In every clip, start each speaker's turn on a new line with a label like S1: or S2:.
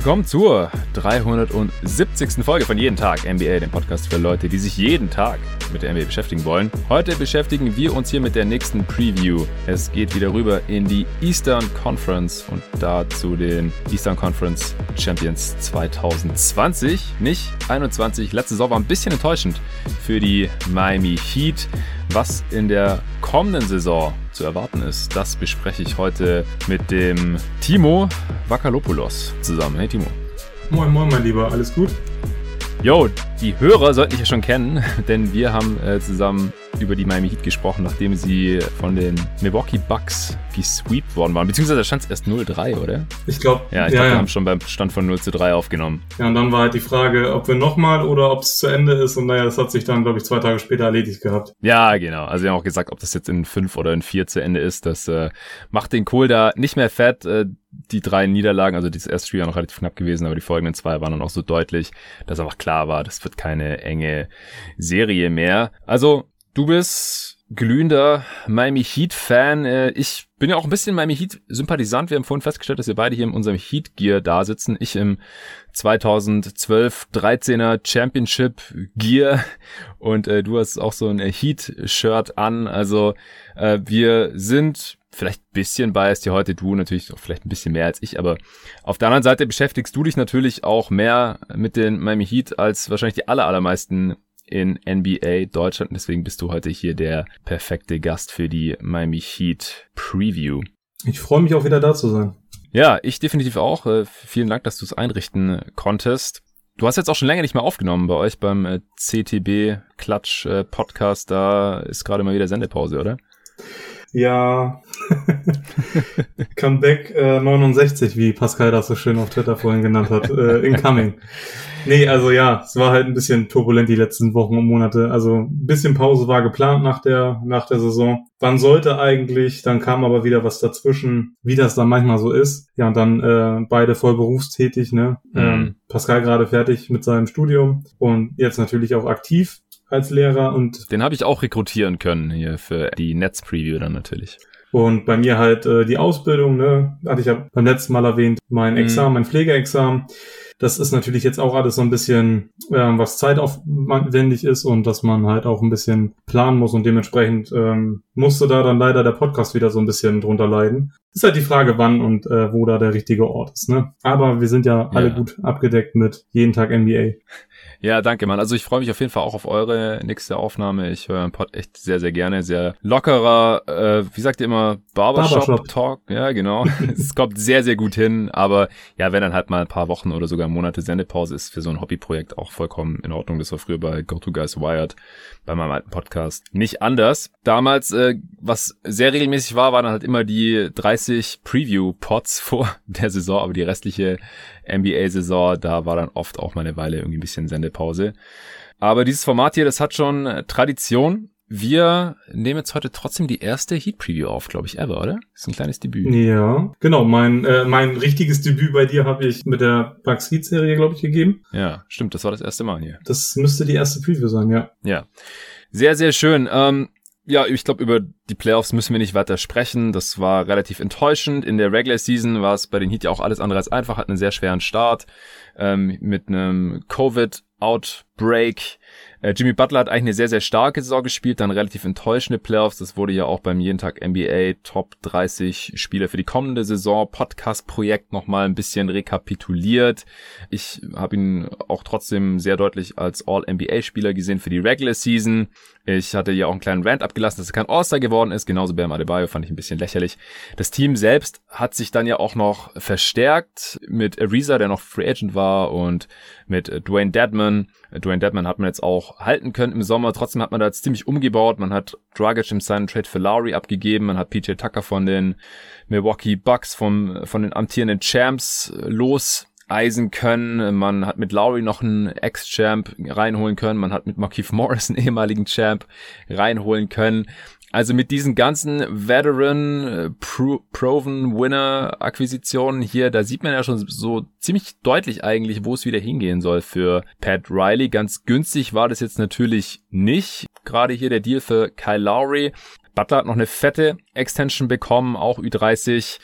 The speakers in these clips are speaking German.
S1: willkommen zur 370. Folge von Jeden Tag NBA, dem Podcast für Leute, die sich jeden Tag mit der NBA beschäftigen wollen. Heute beschäftigen wir uns hier mit der nächsten Preview. Es geht wieder rüber in die Eastern Conference und da zu den Eastern Conference Champions 2020, nicht 21. Letzte Saison war ein bisschen enttäuschend für die Miami Heat. Was in der kommenden Saison zu erwarten ist, das bespreche ich heute mit dem Timo Vakalopoulos zusammen. Hey Timo.
S2: Moin, moin, mein Lieber, alles gut?
S1: Jo, die Hörer sollten dich ja schon kennen, denn wir haben äh, zusammen über die Miami Heat gesprochen, nachdem sie von den Milwaukee Bucks gesweept worden waren. Beziehungsweise stand es erst 0-3, oder?
S2: Ich glaube,
S1: ja, ich ja, glaube, ja. wir haben schon beim Stand von 0 zu 3 aufgenommen.
S2: Ja, und dann war halt die Frage, ob wir nochmal oder ob es zu Ende ist. Und naja, das hat sich dann, glaube ich, zwei Tage später erledigt gehabt.
S1: Ja, genau. Also wir haben auch gesagt, ob das jetzt in 5 oder in 4 zu Ende ist. Das äh, macht den Kohl da nicht mehr fett. Äh, die drei Niederlagen, also das erste Spiel war noch relativ knapp gewesen, aber die folgenden zwei waren dann auch so deutlich, dass einfach klar war, das wird keine enge Serie mehr. Also, du bist glühender Miami Heat Fan. Äh, ich bin ja auch ein bisschen Miami Heat Sympathisant. Wir haben vorhin festgestellt, dass wir beide hier in unserem Heat Gear da sitzen. Ich im 2012 13er Championship Gear und äh, du hast auch so ein Heat Shirt an. Also äh, wir sind vielleicht ein bisschen biased hier heute, du natürlich auch vielleicht ein bisschen mehr als ich, aber auf der anderen Seite beschäftigst du dich natürlich auch mehr mit den Miami Heat als wahrscheinlich die aller, allermeisten in NBA Deutschland. Deswegen bist du heute hier der perfekte Gast für die Miami Heat Preview.
S2: Ich freue mich auch wieder da zu sein.
S1: Ja, ich definitiv auch. Äh, vielen Dank, dass du es einrichten konntest. Du hast jetzt auch schon länger nicht mehr aufgenommen bei euch beim äh, CTB Klatsch äh, Podcast. Da ist gerade mal wieder Sendepause, oder?
S2: Ja. Comeback äh, 69, wie Pascal das so schön auf Twitter vorhin genannt hat. Äh, incoming. Nee, also ja, es war halt ein bisschen turbulent die letzten Wochen und Monate. Also ein bisschen Pause war geplant nach der, nach der Saison. Wann sollte eigentlich, dann kam aber wieder was dazwischen, wie das dann manchmal so ist. Ja, und dann äh, beide voll berufstätig, ne? Mhm. Ähm, Pascal gerade fertig mit seinem Studium und jetzt natürlich auch aktiv als Lehrer und
S1: den habe ich auch rekrutieren können hier für die Netz-Preview dann natürlich.
S2: Und bei mir halt äh, die Ausbildung, ne, hatte ich ja beim letzten Mal erwähnt, mein mhm. Examen, mein Pflegeexamen. Das ist natürlich jetzt auch alles so ein bisschen, äh, was zeitaufwendig ist und dass man halt auch ein bisschen planen muss und dementsprechend ähm, musste da dann leider der Podcast wieder so ein bisschen drunter leiden. Ist halt die Frage, wann und äh, wo da der richtige Ort ist. Ne? Aber wir sind ja, ja. alle gut abgedeckt mit jeden Tag NBA.
S1: Ja, danke, Mann. Also ich freue mich auf jeden Fall auch auf eure nächste Aufnahme. Ich höre einen Pod echt sehr, sehr gerne. Sehr lockerer, äh, wie sagt ihr immer, Barbershop-Talk. Ja, genau. es kommt sehr, sehr gut hin. Aber ja, wenn dann halt mal ein paar Wochen oder sogar Monate Sendepause ist für so ein Hobbyprojekt auch vollkommen in Ordnung. Das war früher bei GoToGuys Wired, bei meinem alten Podcast, nicht anders. Damals, äh, was sehr regelmäßig war, waren halt immer die 30 Preview-Pods vor der Saison, aber die restliche NBA-Saison, da war dann oft auch mal eine Weile irgendwie ein bisschen Sendepause. Aber dieses Format hier, das hat schon äh, Tradition. Wir nehmen jetzt heute trotzdem die erste Heat Preview auf, glaube ich, ever, oder? Das ist ein kleines Debüt.
S2: Ja, genau. Mein, äh, mein richtiges Debüt bei dir habe ich mit der Bugs Heat Serie, glaube ich, gegeben.
S1: Ja, stimmt. Das war das erste Mal hier.
S2: Das müsste die erste Preview sein, ja.
S1: Ja. Sehr, sehr schön. Ähm, ja, ich glaube, über die Playoffs müssen wir nicht weiter sprechen. Das war relativ enttäuschend. In der Regular Season war es bei den Heat ja auch alles andere als einfach, hat einen sehr schweren Start ähm, mit einem Covid-Outbreak äh, Jimmy Butler hat eigentlich eine sehr, sehr starke Saison gespielt, dann relativ enttäuschende Playoffs. Das wurde ja auch beim jeden Tag NBA Top 30 Spieler für die kommende Saison Podcast-Projekt nochmal ein bisschen rekapituliert. Ich habe ihn auch trotzdem sehr deutlich als All-NBA-Spieler gesehen für die Regular Season. Ich hatte ja auch einen kleinen Rant abgelassen, dass er kein All-Star geworden ist. Genauso Bam Adebayo fand ich ein bisschen lächerlich. Das Team selbst hat sich dann ja auch noch verstärkt mit Ariza, der noch Free Agent war und mit Dwayne Dedman. Dwayne Dedman hat man jetzt auch halten können im Sommer. Trotzdem hat man da jetzt ziemlich umgebaut. Man hat Dragic im Sign Trade für Lowry abgegeben. Man hat PJ Tucker von den Milwaukee Bucks vom, von den amtierenden Champs los eisen können. Man hat mit Lowry noch einen Ex-Champ reinholen können. Man hat mit Markeith Morris einen ehemaligen Champ reinholen können. Also mit diesen ganzen Veteran Pro Proven Winner Akquisitionen hier, da sieht man ja schon so ziemlich deutlich eigentlich, wo es wieder hingehen soll für Pat Riley. Ganz günstig war das jetzt natürlich nicht. Gerade hier der Deal für Kyle Lowry. Butler hat noch eine fette Extension bekommen, auch Ü30.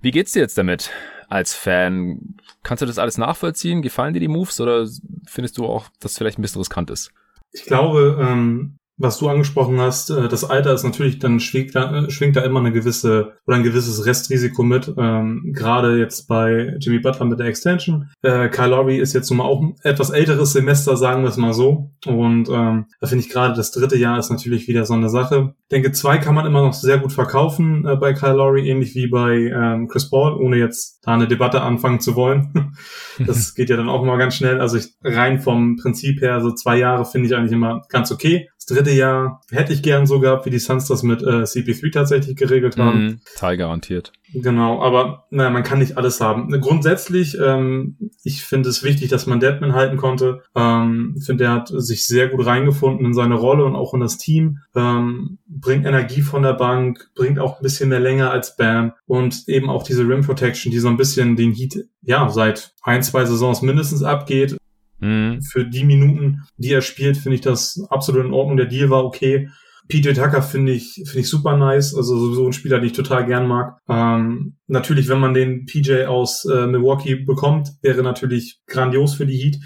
S1: Wie geht's dir jetzt damit? Als Fan. Kannst du das alles nachvollziehen? Gefallen dir die Moves oder findest du auch, dass vielleicht ein bisschen riskant ist?
S2: Ich glaube, ähm, was du angesprochen hast, äh, das Alter ist natürlich, dann schwingt da, äh, schwingt da immer eine gewisse oder ein gewisses Restrisiko mit. Ähm, Gerade jetzt bei Jimmy Butler mit der Extension. Äh, Kyle Lowry ist jetzt nun mal auch ein etwas älteres Semester, sagen wir es mal so. Und ähm, da finde ich gerade das dritte Jahr ist natürlich wieder so eine Sache. Ich denke, zwei kann man immer noch sehr gut verkaufen äh, bei Kyle Lowry, ähnlich wie bei ähm, Chris Paul, ohne jetzt da eine Debatte anfangen zu wollen. das geht ja dann auch immer ganz schnell. Also ich, rein vom Prinzip her, so zwei Jahre finde ich eigentlich immer ganz okay dritte Jahr hätte ich gern so gehabt, wie die Suns das mit äh, CP3 tatsächlich geregelt haben. Mhm,
S1: Teil garantiert.
S2: Genau, aber naja, man kann nicht alles haben. Grundsätzlich, ähm, ich finde es wichtig, dass man Deadman halten konnte. Ähm, finde, er hat sich sehr gut reingefunden in seine Rolle und auch in das Team. Ähm, bringt Energie von der Bank, bringt auch ein bisschen mehr länger als Bam und eben auch diese Rim Protection, die so ein bisschen den Heat ja seit ein, zwei Saisons mindestens abgeht. Mhm. Für die Minuten, die er spielt, finde ich das absolut in Ordnung. Der Deal war okay. PJ Tucker finde ich, finde ich super nice. Also sowieso ein Spieler, den ich total gern mag. Ähm, natürlich, wenn man den PJ aus äh, Milwaukee bekommt, wäre natürlich grandios für die Heat.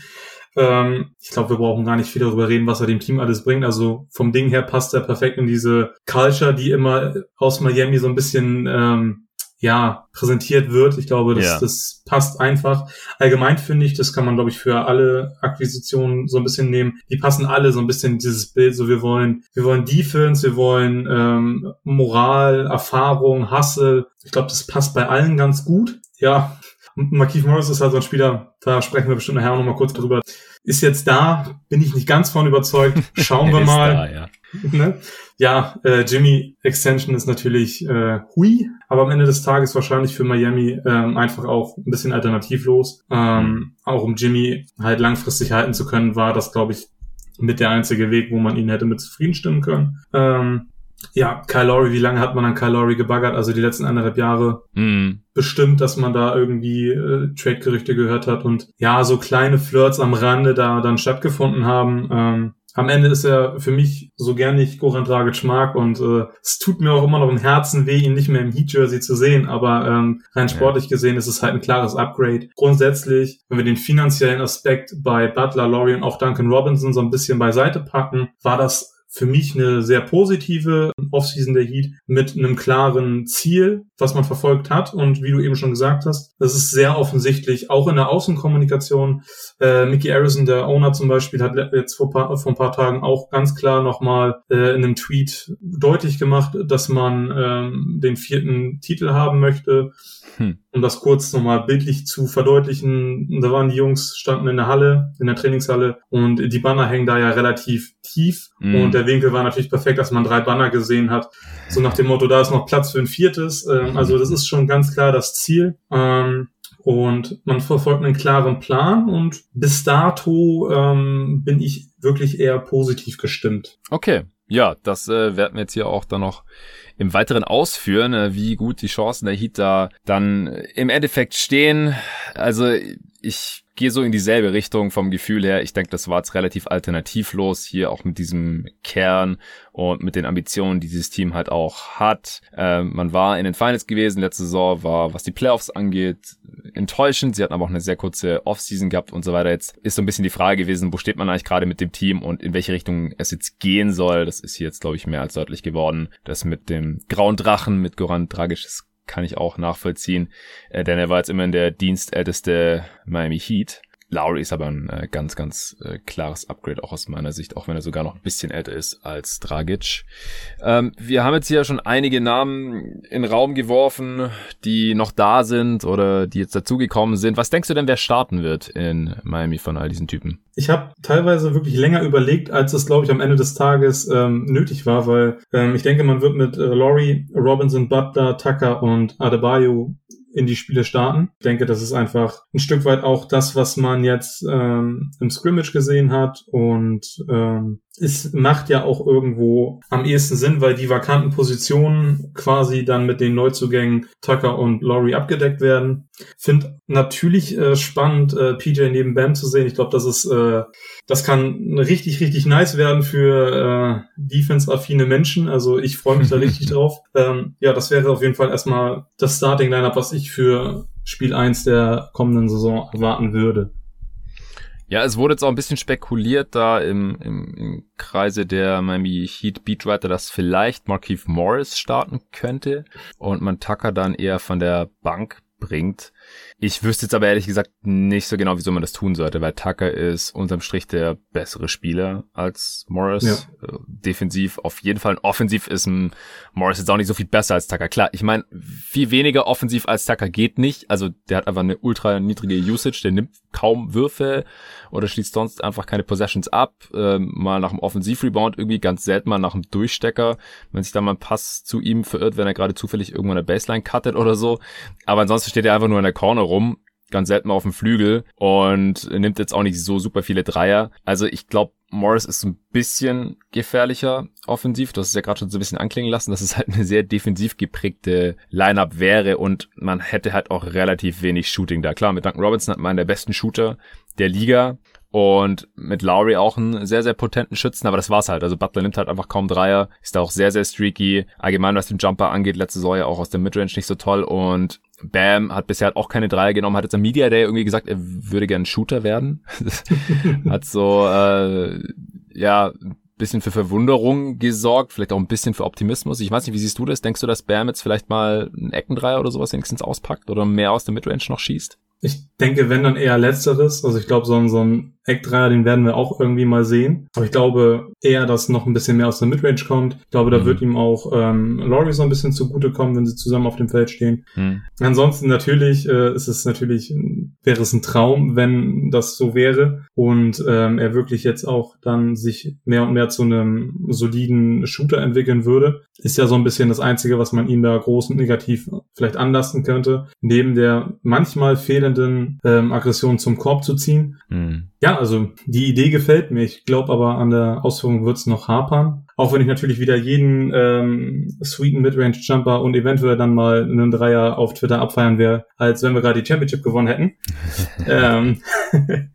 S2: Ähm, ich glaube, wir brauchen gar nicht viel darüber reden, was er dem Team alles bringt. Also vom Ding her passt er perfekt in diese Culture, die immer aus Miami so ein bisschen ähm, ja, präsentiert wird. Ich glaube, das, ja. das passt einfach. Allgemein finde ich, das kann man, glaube ich, für alle Akquisitionen so ein bisschen nehmen. Die passen alle so ein bisschen in dieses Bild. So, wir wollen, wir wollen Defense, wir wollen ähm, Moral, Erfahrung, Hustle. Ich glaube, das passt bei allen ganz gut. Ja, Marquise Morris ist halt so ein Spieler, da sprechen wir bestimmt nachher noch mal kurz drüber. Ist jetzt da, bin ich nicht ganz von überzeugt. Schauen wir mal. Da, ja ne? Ja, äh, Jimmy Extension ist natürlich äh, hui, aber am Ende des Tages wahrscheinlich für Miami ähm, einfach auch ein bisschen alternativlos. Ähm, auch um Jimmy halt langfristig halten zu können, war das, glaube ich, mit der einzige Weg, wo man ihn hätte mit zufrieden stimmen können. Ähm, ja, Kyle Lowry, wie lange hat man an Kyle Lowry gebaggert? Also die letzten anderthalb Jahre mm. bestimmt, dass man da irgendwie äh, Trade-Gerüchte gehört hat und ja, so kleine Flirts am Rande da dann stattgefunden haben. Ähm, am Ende ist er für mich, so gern ich Goran Dragic mag und äh, es tut mir auch immer noch im Herzen weh, ihn nicht mehr im Heat-Jersey zu sehen, aber ähm, rein sportlich gesehen ist es halt ein klares Upgrade. Grundsätzlich, wenn wir den finanziellen Aspekt bei Butler, Laurie und auch Duncan Robinson so ein bisschen beiseite packen, war das für mich eine sehr positive Offseason der Heat mit einem klaren Ziel, was man verfolgt hat. Und wie du eben schon gesagt hast, das ist sehr offensichtlich, auch in der Außenkommunikation. Äh, Mickey Harrison, der Owner zum Beispiel, hat jetzt vor, paar, vor ein paar Tagen auch ganz klar nochmal äh, in einem Tweet deutlich gemacht, dass man ähm, den vierten Titel haben möchte. Hm. Um das kurz nochmal bildlich zu verdeutlichen, da waren die Jungs, standen in der Halle, in der Trainingshalle und die Banner hängen da ja relativ tief hm. und der Winkel war natürlich perfekt, dass man drei Banner gesehen hat. So nach dem Motto, da ist noch Platz für ein viertes. Ähm, also das ist schon ganz klar das Ziel. Ähm, und man verfolgt einen klaren Plan und bis dato ähm, bin ich wirklich eher positiv gestimmt.
S1: Okay, ja, das äh, werden wir jetzt hier auch dann noch im Weiteren ausführen, äh, wie gut die Chancen der Heat da dann im Endeffekt stehen. Also ich gehe so in dieselbe Richtung vom Gefühl her. Ich denke, das war jetzt relativ alternativlos hier auch mit diesem Kern und mit den Ambitionen, die dieses Team halt auch hat. Ähm, man war in den Finals gewesen letzte Saison, war, was die Playoffs angeht, enttäuschend. Sie hatten aber auch eine sehr kurze Offseason gehabt und so weiter. Jetzt ist so ein bisschen die Frage gewesen, wo steht man eigentlich gerade mit dem Team und in welche Richtung es jetzt gehen soll. Das ist hier jetzt, glaube ich, mehr als deutlich geworden. Das mit dem grauen Drachen, mit Goran Dragic, kann ich auch nachvollziehen, äh, denn er war jetzt immerhin der dienstälteste Miami Heat. Lowry ist aber ein äh, ganz, ganz äh, klares Upgrade auch aus meiner Sicht, auch wenn er sogar noch ein bisschen älter ist als Dragic. Ähm, wir haben jetzt hier schon einige Namen in Raum geworfen, die noch da sind oder die jetzt dazugekommen sind. Was denkst du denn, wer starten wird in Miami von all diesen Typen?
S2: Ich habe teilweise wirklich länger überlegt, als es, glaube ich, am Ende des Tages ähm, nötig war, weil ähm, ich denke, man wird mit äh, Laurie, Robinson, Butler, Tucker und Adebayo in die Spiele starten. Ich denke, das ist einfach ein Stück weit auch das, was man jetzt ähm, im Scrimmage gesehen hat und ähm, es macht ja auch irgendwo am ehesten Sinn, weil die vakanten Positionen quasi dann mit den Neuzugängen Tucker und Laurie abgedeckt werden. Find natürlich äh, spannend, äh, PJ neben Bam zu sehen. Ich glaube, das ist, äh, das kann richtig, richtig nice werden für äh, defense-affine Menschen. Also ich freue mich da richtig drauf. Ähm, ja, das wäre auf jeden Fall erstmal das Starting-Lineup, was ich für Spiel 1 der kommenden Saison erwarten würde.
S1: Ja, es wurde jetzt auch ein bisschen spekuliert da im, im, im Kreise der Miami Heat Beatwriter, dass vielleicht Markeith Morris starten könnte und man Tucker dann eher von der Bank bringt. Ich wüsste jetzt aber ehrlich gesagt nicht so genau, wieso man das tun sollte, weil Tucker ist unterm Strich der bessere Spieler als Morris. Ja. Äh, defensiv auf jeden Fall. Und offensiv ist ein Morris jetzt auch nicht so viel besser als Tucker. Klar, ich meine, viel weniger offensiv als Tucker geht nicht. Also der hat einfach eine ultra niedrige Usage, der nimmt kaum Würfe oder schließt sonst einfach keine Possessions ab. Ähm, mal nach dem Offensivrebound irgendwie ganz selten mal nach dem Durchstecker, wenn sich da mal ein Pass zu ihm verirrt, wenn er gerade zufällig irgendwo eine Baseline cuttet oder so. Aber ansonsten steht er einfach nur in der Corner rum ganz selten auf dem Flügel und nimmt jetzt auch nicht so super viele Dreier. Also ich glaube, Morris ist ein bisschen gefährlicher offensiv. Du hast es ja gerade schon so ein bisschen anklingen lassen, dass es halt eine sehr defensiv geprägte Lineup wäre und man hätte halt auch relativ wenig Shooting da. Klar, mit Duncan Robinson hat man einen der besten Shooter der Liga und mit Lowry auch einen sehr, sehr potenten Schützen, aber das war's halt. Also Butler nimmt halt einfach kaum Dreier, ist da auch sehr, sehr streaky. Allgemein, was den Jumper angeht, letzte Saison ja auch aus der Midrange nicht so toll und Bam hat bisher halt auch keine Dreier genommen, hat jetzt am Media Day irgendwie gesagt, er würde gern Shooter werden. hat so, äh, ja, bisschen für Verwunderung gesorgt, vielleicht auch ein bisschen für Optimismus. Ich weiß nicht, wie siehst du das? Denkst du, dass Bam jetzt vielleicht mal einen Eckendreier oder sowas wenigstens auspackt oder mehr aus der Midrange noch schießt?
S2: Ich denke, wenn dann eher letzteres. Also ich glaube, so ein, so ein Eckdreier, den werden wir auch irgendwie mal sehen. Aber ich glaube eher, dass noch ein bisschen mehr aus der Midrange kommt. Ich glaube, da mhm. wird ihm auch ähm, Laurie so ein bisschen zugutekommen, wenn sie zusammen auf dem Feld stehen. Mhm. Ansonsten natürlich äh, ist es natürlich, wäre es ein Traum, wenn das so wäre und ähm, er wirklich jetzt auch dann sich mehr und mehr zu einem soliden Shooter entwickeln würde. Ist ja so ein bisschen das Einzige, was man ihm da groß und negativ vielleicht anlasten könnte. Neben der manchmal fehlenden ähm, Aggression zum Korb zu ziehen. Mhm. Ja, also die Idee gefällt mir. Ich glaube aber an der Ausführung wird es noch hapern. Auch wenn ich natürlich wieder jeden ähm, sweeten Midrange Jumper und eventuell dann mal einen Dreier auf Twitter abfeiern wäre, als wenn wir gerade die Championship gewonnen hätten. ähm,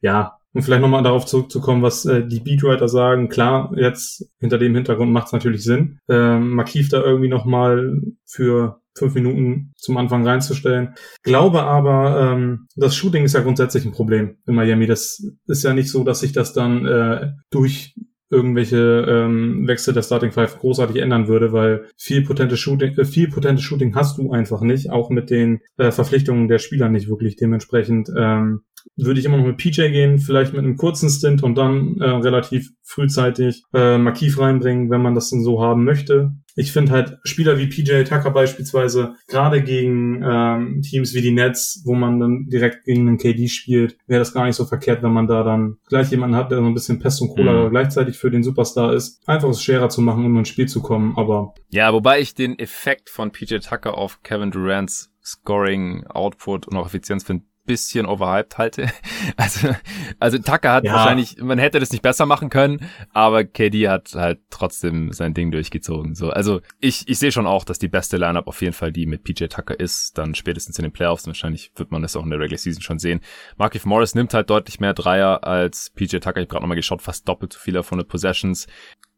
S2: ja, und vielleicht nochmal darauf zurückzukommen, was äh, die Beatwriter sagen. Klar, jetzt hinter dem Hintergrund macht es natürlich Sinn, ähm, Markiv da irgendwie nochmal für fünf Minuten zum Anfang reinzustellen. Glaube aber, ähm, das Shooting ist ja grundsätzlich ein Problem in Miami. Das ist ja nicht so, dass sich das dann äh, durch irgendwelche ähm, Wechsel der Starting Five großartig ändern würde, weil viel potentes Shooting, äh, viel potentes Shooting hast du einfach nicht, auch mit den äh, Verpflichtungen der Spieler nicht wirklich. Dementsprechend ähm, würde ich immer noch mit PJ gehen, vielleicht mit einem kurzen Stint und dann äh, relativ frühzeitig äh, Markiv reinbringen, wenn man das denn so haben möchte. Ich finde halt Spieler wie PJ Tucker beispielsweise, gerade gegen ähm, Teams wie die Nets, wo man dann direkt gegen einen KD spielt, wäre das gar nicht so verkehrt, wenn man da dann gleich jemanden hat, der so ein bisschen Pest und Cola mhm. gleichzeitig für den Superstar ist. Einfach es schwerer zu machen, um ins Spiel zu kommen, aber.
S1: Ja, wobei ich den Effekt von PJ Tucker auf Kevin Durant's Scoring, Output und auch Effizienz finde bisschen overhyped halte. Also, also Tucker hat ja. wahrscheinlich, man hätte das nicht besser machen können, aber KD hat halt trotzdem sein Ding durchgezogen. So, also ich, ich sehe schon auch, dass die beste Lineup auf jeden Fall die mit PJ Tucker ist. Dann spätestens in den Playoffs. Wahrscheinlich wird man das auch in der Regular Season schon sehen. Markif Morris nimmt halt deutlich mehr Dreier als PJ Tucker. Ich habe gerade nochmal geschaut, fast doppelt so viele von den Possessions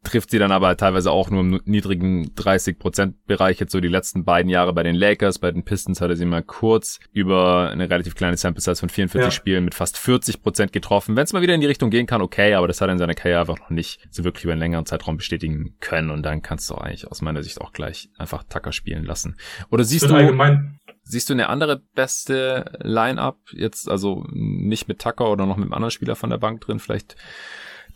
S1: trifft sie dann aber teilweise auch nur im niedrigen 30%-Bereich. Jetzt so die letzten beiden Jahre bei den Lakers, bei den Pistons hatte sie mal kurz über eine relativ kleine Sample Size von 44 ja. Spielen mit fast 40% getroffen. Wenn es mal wieder in die Richtung gehen kann, okay, aber das hat er in seiner Karriere einfach noch nicht so wirklich über einen längeren Zeitraum bestätigen können. Und dann kannst du eigentlich aus meiner Sicht auch gleich einfach Tucker spielen lassen. Oder siehst du... Allgemein Siehst du eine andere beste Line-Up jetzt, also nicht mit Tucker oder noch mit einem anderen Spieler von der Bank drin, vielleicht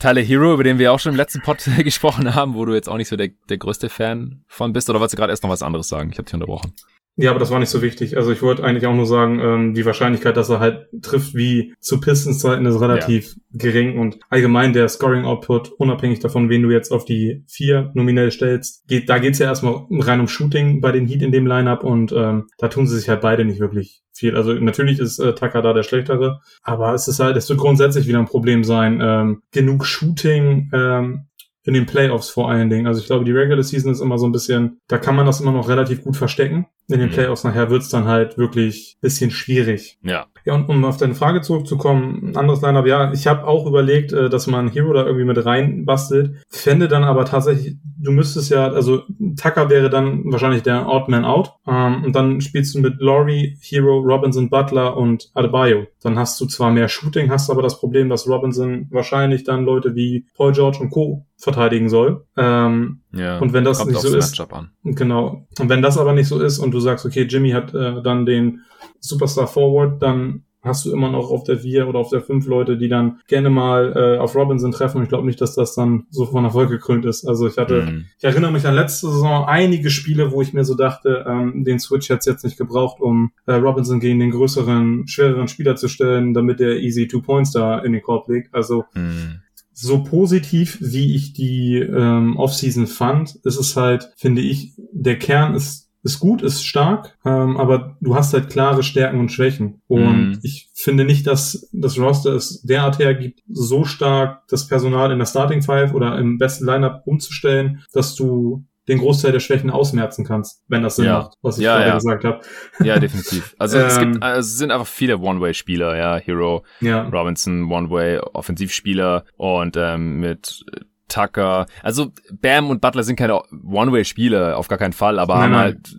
S1: Tyler Hero, über den wir auch schon im letzten Pod gesprochen haben, wo du jetzt auch nicht so der, der größte Fan von bist, oder wolltest du gerade erst noch was anderes sagen? Ich habe dich unterbrochen.
S2: Ja, aber das war nicht so wichtig. Also ich wollte eigentlich auch nur sagen, ähm, die Wahrscheinlichkeit, dass er halt trifft wie zu Pistons-Zeiten ist relativ ja. gering und allgemein der Scoring-Output, unabhängig davon, wen du jetzt auf die vier nominell stellst, geht, da geht's ja erstmal rein um Shooting bei den Heat in dem Lineup und ähm, da tun sie sich halt beide nicht wirklich viel. Also natürlich ist äh, Tucker da der schlechtere, aber es ist halt, es wird grundsätzlich wieder ein Problem sein, ähm, genug Shooting ähm, in den Playoffs vor allen Dingen. Also ich glaube, die Regular Season ist immer so ein bisschen, da kann man das immer noch relativ gut verstecken. In den mhm. Playoffs nachher wird's dann halt wirklich bisschen schwierig.
S1: Ja.
S2: Ja, und um auf deine Frage zurückzukommen, ein anderes Lineup, ja, ich habe auch überlegt, äh, dass man Hero da irgendwie mit rein bastelt. Fände dann aber tatsächlich, du müsstest ja, also Tucker wäre dann wahrscheinlich der Odd Man Out. Ähm, und dann spielst du mit Laurie, Hero, Robinson, Butler und Adebayo. Dann hast du zwar mehr Shooting, hast aber das Problem, dass Robinson wahrscheinlich dann Leute wie Paul George und Co. verteidigen soll. Ähm,
S1: ja,
S2: und wenn das nicht so ist, genau. Und wenn das aber nicht so ist und du sagst, okay, Jimmy hat äh, dann den Superstar Forward, dann hast du immer noch auf der 4 oder auf der 5 Leute, die dann gerne mal äh, auf Robinson treffen. Und ich glaube nicht, dass das dann so von Erfolg gekrönt ist. Also ich hatte, mhm. ich erinnere mich an letzte Saison einige Spiele, wo ich mir so dachte, ähm, den Switch hätte es jetzt nicht gebraucht, um äh, Robinson gegen den größeren, schwereren Spieler zu stellen, damit der easy Two Points da in den Korb legt. Also mhm so positiv, wie ich die ähm, Offseason fand, ist es halt, finde ich, der Kern ist ist gut, ist stark, ähm, aber du hast halt klare Stärken und Schwächen. Und mm. ich finde nicht, dass das Roster es derart hergibt, so stark das Personal in der Starting Five oder im besten Lineup umzustellen, dass du den Großteil der Schwächen ausmerzen kannst, wenn das Sinn
S1: ja.
S2: macht, was ich
S1: ja,
S2: gerade
S1: ja.
S2: gesagt habe.
S1: Ja, definitiv. Also es gibt, also es sind einfach viele One-Way-Spieler, ja, Hero,
S2: ja.
S1: Robinson, One-Way-Offensivspieler und ähm, mit Tucker. Also Bam und Butler sind keine One-Way-Spieler, auf gar keinen Fall, aber nein, haben nein. halt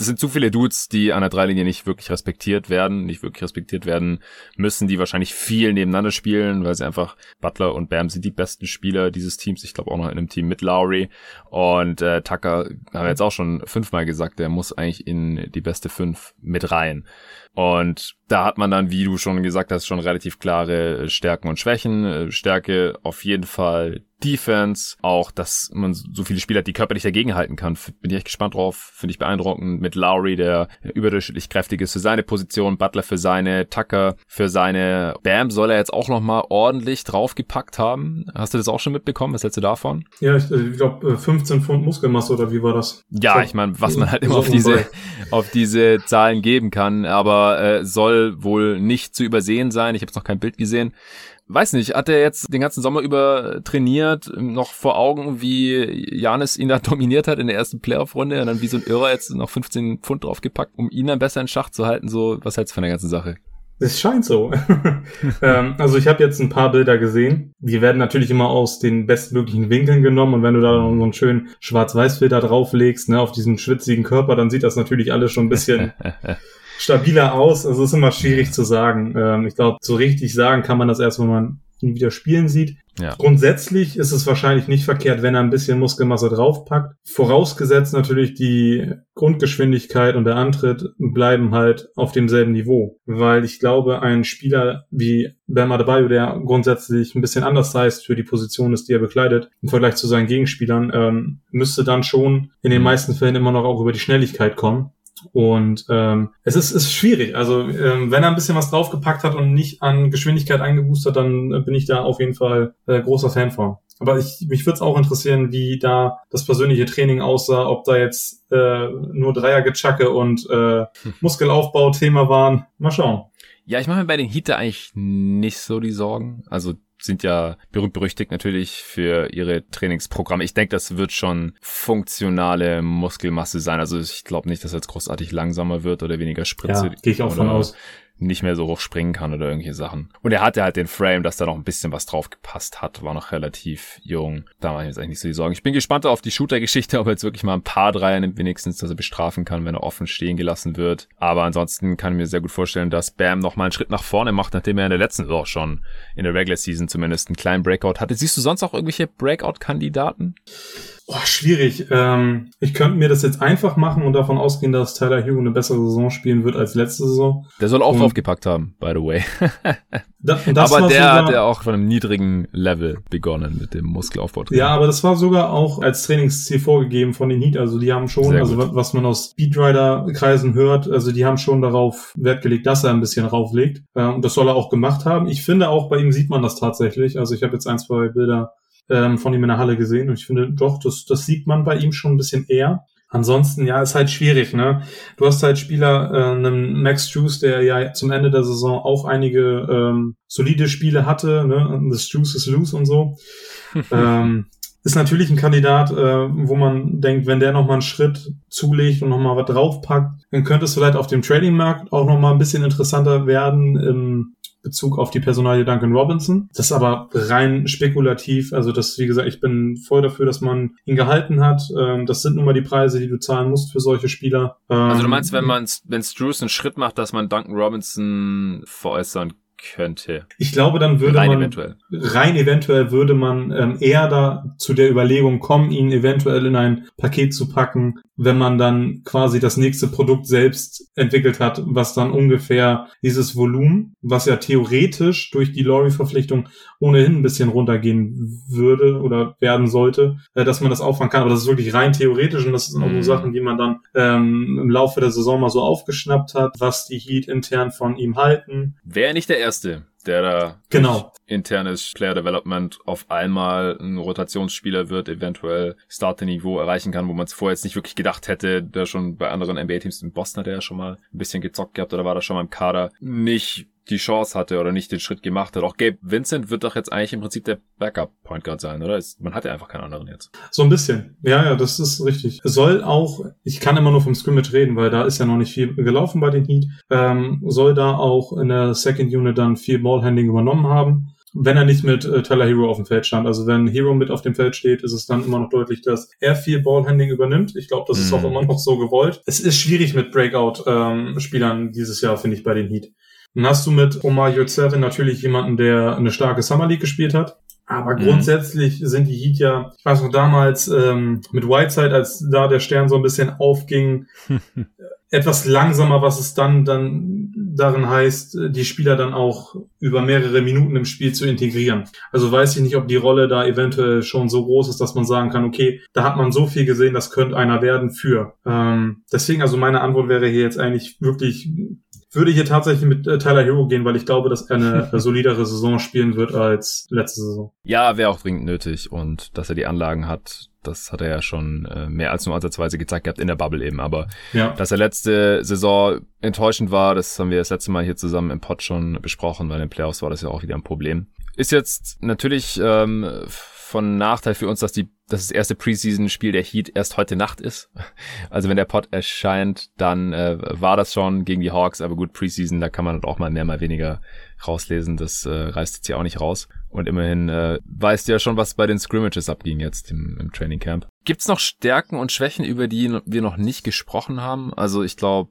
S1: das sind zu viele Dudes, die an der Dreilinie nicht wirklich respektiert werden, nicht wirklich respektiert werden müssen, die wahrscheinlich viel nebeneinander spielen, weil sie einfach Butler und Bam sind die besten Spieler dieses Teams. Ich glaube auch noch in einem Team mit Lowry und äh, Tucker haben wir jetzt auch schon fünfmal gesagt, der muss eigentlich in die beste fünf mit rein. Und da hat man dann, wie du schon gesagt hast, schon relativ klare Stärken und Schwächen. Stärke auf jeden Fall Defense, auch, dass man so viele Spieler hat, die körperlich dagegenhalten kann. Bin ich echt gespannt drauf, finde ich beeindruckend. Mit Lowry, der überdurchschnittlich kräftig ist für seine Position, Butler für seine, Tucker für seine. Bam soll er jetzt auch nochmal ordentlich draufgepackt haben. Hast du das auch schon mitbekommen? Was hältst du davon?
S2: Ja, ich, ich glaube 15 Pfund Muskelmasse oder wie war das?
S1: Ja, ich meine, was man halt immer auf diese, auf diese Zahlen geben kann, aber äh, soll wohl nicht zu übersehen sein. Ich habe noch kein Bild gesehen weiß nicht, hat er jetzt den ganzen Sommer über trainiert, noch vor Augen, wie Janis ihn da dominiert hat in der ersten Playoff-Runde und dann wie so ein Irrer jetzt noch 15 Pfund draufgepackt, um ihn dann besser in Schach zu halten, so, was hältst du von der ganzen Sache?
S2: Es scheint so. ähm, also ich habe jetzt ein paar Bilder gesehen. Die werden natürlich immer aus den bestmöglichen Winkeln genommen und wenn du da so einen schönen Schwarz-Weiß-Filter drauflegst, ne, auf diesen schwitzigen Körper, dann sieht das natürlich alles schon ein bisschen stabiler aus. Also ist immer schwierig zu sagen. Ähm, ich glaube, so richtig sagen kann man das erst, wenn man ihn wieder spielen sieht.
S1: Ja.
S2: Grundsätzlich ist es wahrscheinlich nicht verkehrt, wenn er ein bisschen Muskelmasse draufpackt. Vorausgesetzt natürlich die Grundgeschwindigkeit und der Antritt bleiben halt auf demselben Niveau. Weil ich glaube, ein Spieler wie Bam Adebayo, der grundsätzlich ein bisschen anders heißt für die Position ist, die er bekleidet, im Vergleich zu seinen Gegenspielern, ähm, müsste dann schon in den mhm. meisten Fällen immer noch auch über die Schnelligkeit kommen. Und ähm, es ist, ist schwierig. Also ähm, wenn er ein bisschen was draufgepackt hat und nicht an Geschwindigkeit eingeboostet, dann äh, bin ich da auf jeden Fall äh, großer Fan von. Aber ich, mich würde es auch interessieren, wie da das persönliche Training aussah, ob da jetzt äh, nur Dreiergechacke und äh, Muskelaufbau Thema waren. Mal schauen.
S1: Ja, ich mache mir bei den Heater eigentlich nicht so die Sorgen. Also sind ja berühmt berüchtigt natürlich für ihre Trainingsprogramme. Ich denke, das wird schon funktionale Muskelmasse sein. Also ich glaube nicht, dass er jetzt großartig langsamer wird oder weniger Spritze.
S2: Ja, gehe ich auch von aus
S1: nicht mehr so hoch springen kann oder irgendwelche Sachen. Und er hatte halt den Frame, dass da noch ein bisschen was drauf gepasst hat, war noch relativ jung. Da mache ich jetzt eigentlich nicht so die Sorgen. Ich bin gespannt auf die Shooter-Geschichte, ob er jetzt wirklich mal ein paar Dreier nimmt, wenigstens, dass er bestrafen kann, wenn er offen stehen gelassen wird. Aber ansonsten kann ich mir sehr gut vorstellen, dass Bam noch mal einen Schritt nach vorne macht, nachdem er in der letzten Saison schon in der Regular Season zumindest einen kleinen Breakout hatte. Siehst du sonst auch irgendwelche Breakout-Kandidaten?
S2: Oh, schwierig. Ähm, ich könnte mir das jetzt einfach machen und davon ausgehen, dass Tyler Hugh eine bessere Saison spielen wird als letzte Saison.
S1: Der soll auch und draufgepackt haben, by the way. da, aber der hat ja auch von einem niedrigen Level begonnen mit dem Muskelaufbau.
S2: Ja, aber das war sogar auch als Trainingsziel vorgegeben von den Heat. Also die haben schon, also was man aus Speedrider-Kreisen hört, also die haben schon darauf Wert gelegt, dass er ein bisschen rauflegt. Ähm, das soll er auch gemacht haben. Ich finde auch bei ihm sieht man das tatsächlich. Also ich habe jetzt ein, zwei Bilder ähm, von ihm in der Halle gesehen und ich finde doch, das, das sieht man bei ihm schon ein bisschen eher. Ansonsten, ja, ist halt schwierig, ne? Du hast halt Spieler, äh, einen Max Juice, der ja zum Ende der Saison auch einige ähm, solide Spiele hatte, ne? The Juice is loose und so. ähm, ist natürlich ein Kandidat, äh, wo man denkt, wenn der nochmal einen Schritt zulegt und nochmal was draufpackt, dann könnte es vielleicht auf dem Trading-Markt auch nochmal ein bisschen interessanter werden im Bezug auf die Personalie Duncan Robinson. Das ist aber rein spekulativ. Also das, wie gesagt, ich bin voll dafür, dass man ihn gehalten hat. Ähm, das sind nun mal die Preise, die du zahlen musst für solche Spieler.
S1: also du ähm, meinst, wenn man, wenn Struce einen Schritt macht, dass man Duncan Robinson veräußern könnte.
S2: Ich glaube, dann würde rein man eventuell. rein eventuell würde man ähm, eher da zu der Überlegung kommen, ihn eventuell in ein Paket zu packen, wenn man dann quasi das nächste Produkt selbst entwickelt hat, was dann ungefähr dieses Volumen, was ja theoretisch durch die Lorry-Verpflichtung ohnehin ein bisschen runtergehen würde oder werden sollte, äh, dass man das auffangen kann. Aber das ist wirklich rein theoretisch und das sind auch mhm. so Sachen, die man dann ähm, im Laufe der Saison mal so aufgeschnappt hat, was die Heat intern von ihm halten.
S1: Wäre nicht der Erste der da
S2: genau.
S1: internes Player Development auf einmal ein Rotationsspieler wird, eventuell Starter-Niveau erreichen kann, wo man es vorher jetzt nicht wirklich gedacht hätte, der schon bei anderen NBA-Teams in Boston hat er ja schon mal ein bisschen gezockt gehabt oder war da schon mal im Kader, nicht die Chance hatte oder nicht den Schritt gemacht hat. Auch Gabe Vincent wird doch jetzt eigentlich im Prinzip der Backup-Point Guard sein, oder? Man hat ja einfach keinen anderen jetzt.
S2: So ein bisschen. Ja, ja, das ist richtig. Soll auch, ich kann immer nur vom Scrimmage reden, weil da ist ja noch nicht viel gelaufen bei den Heat, ähm, soll da auch in der Second Unit dann viel Ballhandling übernommen haben wenn er nicht mit äh, Tyler Hero auf dem Feld stand. Also wenn Hero mit auf dem Feld steht, ist es dann immer noch deutlich, dass er viel Ballhandling übernimmt. Ich glaube, das ist mm. auch immer noch so gewollt. Es ist schwierig mit Breakout-Spielern ähm, dieses Jahr, finde ich, bei den Heat. Dann hast du mit Omar Yurtseven natürlich jemanden, der eine starke Summer League gespielt hat. Aber mhm. grundsätzlich sind die Heat ja, ich weiß noch damals ähm, mit Whiteside, als da der Stern so ein bisschen aufging, etwas langsamer, was es dann dann darin heißt, die Spieler dann auch über mehrere Minuten im Spiel zu integrieren. Also weiß ich nicht, ob die Rolle da eventuell schon so groß ist, dass man sagen kann, okay, da hat man so viel gesehen, das könnte einer werden für. Ähm, deswegen, also meine Antwort wäre hier jetzt eigentlich wirklich würde hier tatsächlich mit äh, Tyler Hero gehen, weil ich glaube, dass er eine solidere Saison spielen wird als letzte Saison.
S1: Ja, wäre auch dringend nötig und dass er die Anlagen hat, das hat er ja schon äh, mehr als nur ansatzweise gezeigt gehabt in der Bubble eben. Aber ja. dass er letzte Saison enttäuschend war, das haben wir das letzte Mal hier zusammen im Pod schon besprochen, weil in den Playoffs war das ja auch wieder ein Problem. Ist jetzt natürlich ähm, von Nachteil für uns, dass die dass das erste Preseason-Spiel der Heat erst heute Nacht ist. Also wenn der Pod erscheint, dann äh, war das schon gegen die Hawks, aber gut, Preseason, da kann man auch mal mehr, mal weniger rauslesen. Das äh, reißt jetzt ja auch nicht raus. Und immerhin äh, weißt du ja schon, was bei den Scrimmages abging jetzt im, im Training Camp. Gibt's noch Stärken und Schwächen, über die wir noch nicht gesprochen haben? Also ich glaube,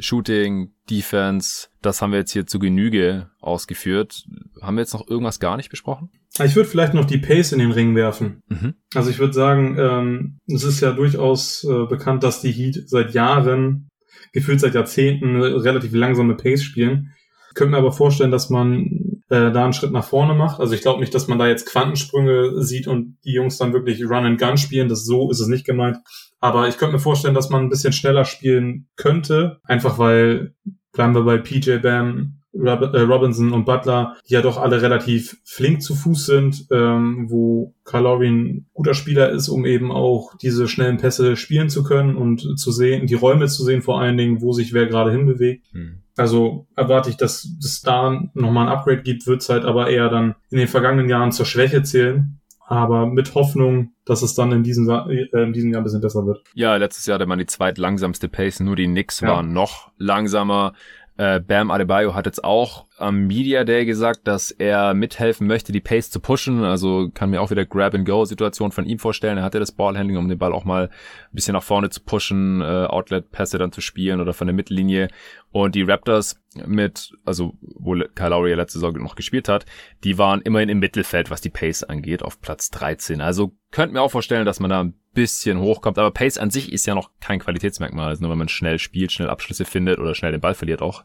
S1: Shooting, Defense, das haben wir jetzt hier zu Genüge ausgeführt. Haben wir jetzt noch irgendwas gar nicht besprochen?
S2: Ich würde vielleicht noch die Pace in den Ring werfen. Mhm. Also ich würde sagen, ähm, es ist ja durchaus äh, bekannt, dass die Heat seit Jahren, gefühlt seit Jahrzehnten, relativ langsame Pace spielen. Ich könnte mir aber vorstellen, dass man äh, da einen Schritt nach vorne macht. Also ich glaube nicht, dass man da jetzt Quantensprünge sieht und die Jungs dann wirklich Run and Gun spielen. Das so ist es nicht gemeint. Aber ich könnte mir vorstellen, dass man ein bisschen schneller spielen könnte. Einfach weil, bleiben wir bei PJ Bam, Robinson und Butler, die ja doch alle relativ flink zu Fuß sind, ähm, wo Kyle ein guter Spieler ist, um eben auch diese schnellen Pässe spielen zu können und zu sehen, die Räume zu sehen, vor allen Dingen, wo sich wer gerade hinbewegt. Hm. Also erwarte ich, dass es da nochmal ein Upgrade gibt, wird es halt aber eher dann in den vergangenen Jahren zur Schwäche zählen. Aber mit Hoffnung, dass es dann in diesem, äh, in diesem Jahr ein bisschen besser wird.
S1: Ja, letztes Jahr hatte man die zweitlangsamste Pace, nur die Knicks ja. waren noch langsamer. Äh, Bam Adebayo hat jetzt auch am Media Day gesagt, dass er mithelfen möchte, die Pace zu pushen. Also kann mir auch wieder Grab-and-Go-Situation von ihm vorstellen. Er hatte das Ballhandling, um den Ball auch mal ein bisschen nach vorne zu pushen, äh, Outlet-Pässe dann zu spielen oder von der Mittellinie. Und die Raptors mit, also wo Kyle Lowry letzte Saison noch gespielt hat, die waren immerhin im Mittelfeld, was die Pace angeht, auf Platz 13. Also könnt mir auch vorstellen, dass man da ein bisschen hochkommt. Aber Pace an sich ist ja noch kein Qualitätsmerkmal. Also nur wenn man schnell spielt, schnell Abschlüsse findet oder schnell den Ball verliert auch,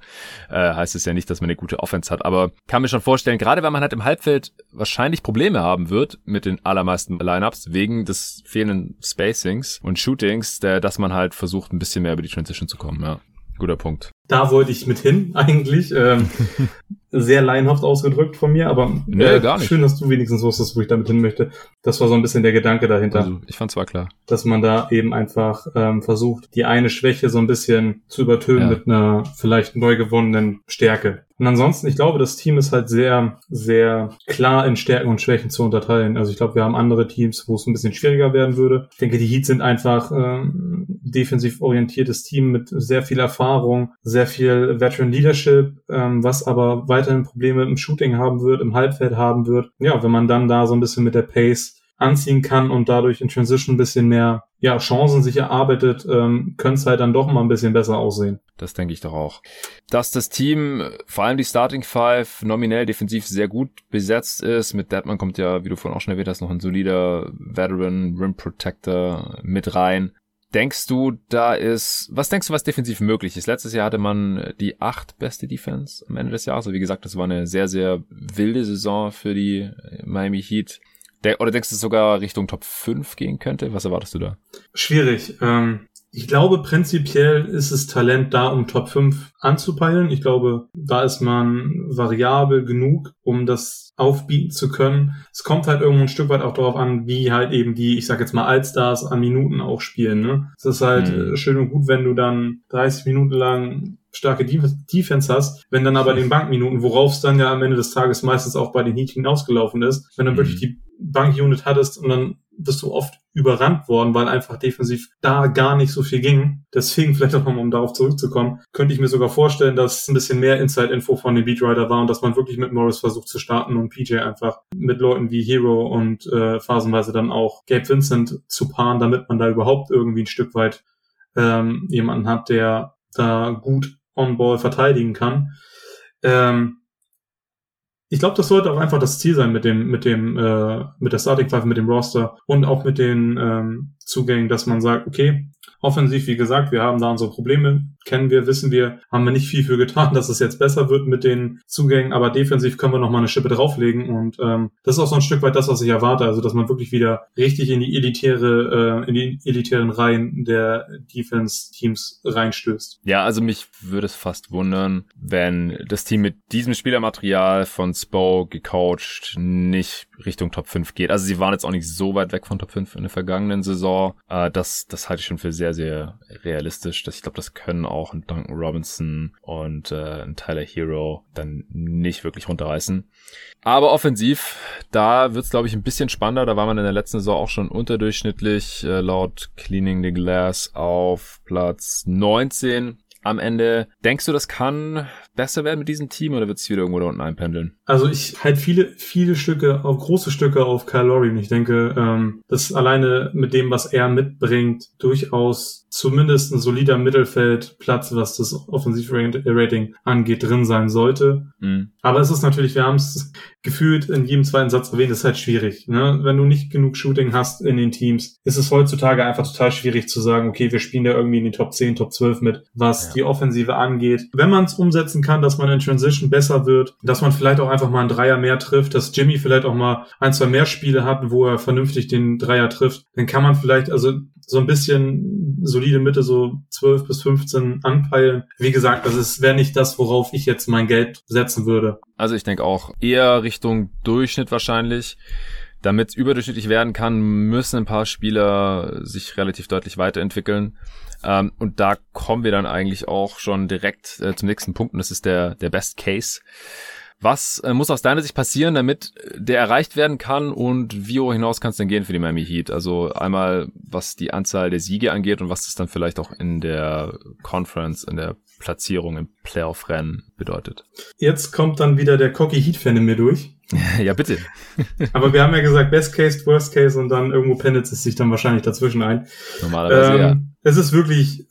S1: äh, heißt es ja nicht, dass man eine gute Offense hat. Aber kann mir schon vorstellen, gerade wenn man halt im Halbfeld wahrscheinlich Probleme haben wird mit den allermeisten Lineups wegen des fehlenden Spacings und Shootings, der, dass man halt versucht, ein bisschen mehr über die Transition zu kommen. Ja, guter Punkt.
S2: Da wollte ich mit hin eigentlich. Ähm, sehr laienhaft ausgedrückt von mir, aber
S1: nee,
S2: äh,
S1: gar nicht.
S2: schön, dass du wenigstens wusstest, wo ich damit hin möchte. Das war so ein bisschen der Gedanke dahinter.
S1: Also, ich fand zwar klar.
S2: Dass man da eben einfach ähm, versucht, die eine Schwäche so ein bisschen zu übertönen
S1: Ja.
S2: mit einer vielleicht neu gewonnenen Stärke. Und ansonsten, ich glaube, das Team ist halt sehr, sehr klar in Stärken und Schwächen zu unterteilen. Also ich glaube, wir haben andere Teams, wo es ein bisschen schwieriger werden würde. Ich denke, die Heats sind einfach ähm, defensiv orientiertes Team mit sehr viel Erfahrung, sehr viel Veteran Leadership, ähm, was aber weiterhin Probleme im Shooting haben wird, im Halbfeld haben wird. Ja, wenn man dann da so ein bisschen mit der Pace anziehen kann und dadurch in Transition ein bisschen mehr ja, Chancen sich erarbeitet, ähm, könnte es halt dann doch mal ein bisschen besser aussehen.
S1: Das denke ich doch auch. Dass das Team, vor allem die Starting Five, nominell defensiv sehr gut besetzt ist. Mit Deadman kommt ja, wie du vorhin auch schon erwähnt hast, noch ein solider Veteran Rim Protector mit rein. Denkst du, da ist, was denkst du, was defensiv möglich ist? Letztes Jahr hatte man die acht beste Defense am Ende des Jahres. Also wie gesagt, das war eine sehr, sehr wilde Saison für die Miami Heat. Der, oder denkst du, es sogar Richtung Top 5 gehen könnte? Was erwartest du da?
S2: Schwierig. Ähm, ich glaube, prinzipiell ist es Talent da, um Top 5 anzupeilen. Ich glaube, da ist man variabel genug, um das aufbieten zu können. Es kommt halt irgendwo ein Stück weit auch darauf an, wie halt eben die, ich sag jetzt mal, Allstars an Minuten auch spielen. Ne? Es ist halt
S1: Mhm.
S2: schön und gut, wenn du dann 30 Minuten lang starke Def- Defense hast, wenn dann aber den Bankminuten, worauf es dann ja am Ende des Tages meistens auch bei den Heat hinausgelaufen ist, wenn dann
S1: Mhm.
S2: wirklich die Bankunit hattest und dann bist du oft überrannt worden, weil einfach defensiv da gar nicht so viel ging. Deswegen vielleicht auch nochmal, um darauf zurückzukommen, könnte ich mir sogar vorstellen, dass ein bisschen mehr Inside-Info von dem Beatwriter war und dass man wirklich mit Morris versucht zu starten und PJ einfach mit Leuten wie Hero und äh, phasenweise dann auch Gabe Vincent zu paaren, damit man da überhaupt irgendwie ein Stück weit ähm, jemanden hat, der da gut on-ball verteidigen kann. Ähm, ich glaube, das sollte auch einfach das Ziel sein mit dem, mit dem, äh, mit der Starting Five, mit dem Roster und auch mit den ähm, Zugängen, dass man sagt, okay, offensiv, wie gesagt, wir haben da unsere Probleme, kennen wir, wissen wir, haben wir nicht viel für getan, dass es jetzt besser wird mit den Zugängen, aber defensiv können wir noch mal eine Schippe drauflegen und ähm, das ist auch so ein Stück weit das, was ich erwarte, also dass man wirklich wieder richtig in die elitäre, äh, in die elitären Reihen der Defense-Teams reinstößt.
S1: Ja, also mich würde es fast wundern, wenn das Team mit diesem Spielermaterial von Spo gecoacht nicht Richtung Top 5 geht. Also sie waren jetzt auch nicht so weit weg von Top 5 in der vergangenen Saison. Äh, das, das halte ich schon für sehr, sehr realistisch. Das, ich glaube, das können auch ein Duncan Robinson und äh, ein Tyler Hero dann nicht wirklich runterreißen. Aber offensiv, da wird's glaube ich, ein bisschen spannender. Da war man in der letzten Saison auch schon unterdurchschnittlich, äh, laut Cleaning the Glass auf Platz 19 am Ende. Denkst du, das kann besser werden mit diesem Team oder wird es wieder irgendwo da unten einpendeln?
S2: Also ich halt viele, viele Stücke, auf große Stücke auf Kyle Lowry. Und ich denke, ähm, dass alleine mit dem, was er mitbringt, durchaus zumindest ein solider Mittelfeldplatz, was das Offensivrating angeht, drin sein sollte.
S1: Mhm.
S2: Aber es ist natürlich, wir haben es gefühlt in jedem zweiten Satz erwähnt, ist halt schwierig. Ne? Wenn du nicht genug Shooting hast in den Teams, ist es heutzutage einfach total schwierig zu sagen, okay, wir spielen da irgendwie in die Top 10, Top 12 mit, was
S1: Ja.
S2: die Offensive angeht. Wenn man es umsetzen kann, dass man in Transition besser wird, dass man vielleicht auch einfach mal einen Dreier mehr trifft, dass Jimmy vielleicht auch mal ein, zwei mehr Spiele hat, wo er vernünftig den Dreier trifft, dann kann man vielleicht also so ein bisschen solide Mitte, so 12 bis 15 anpeilen. Wie gesagt, das wäre nicht das, worauf ich jetzt mein Geld setzen würde.
S1: Also ich denke auch eher Richtung Durchschnitt wahrscheinlich. Damit es überdurchschnittlich werden kann, müssen ein paar Spieler sich relativ deutlich weiterentwickeln. Ähm, und da kommen wir dann eigentlich auch schon direkt äh, zum nächsten Punkt und das ist der, der Best Case. Was äh, muss aus deiner Sicht passieren, damit der erreicht werden kann und wie hoch hinaus kann es denn gehen für die Miami Heat? Also einmal, was die Anzahl der Siege angeht und was das dann vielleicht auch in der Conference, in der Platzierung im Playoff-Rennen bedeutet.
S2: Jetzt kommt dann wieder der Cocky Heat-Fan in mir durch.
S1: ja, bitte.
S2: Aber wir haben ja gesagt, Best Case, Worst Case und dann irgendwo pendelt es sich dann wahrscheinlich dazwischen ein.
S1: Normalerweise ja.
S2: Es ist wirklich,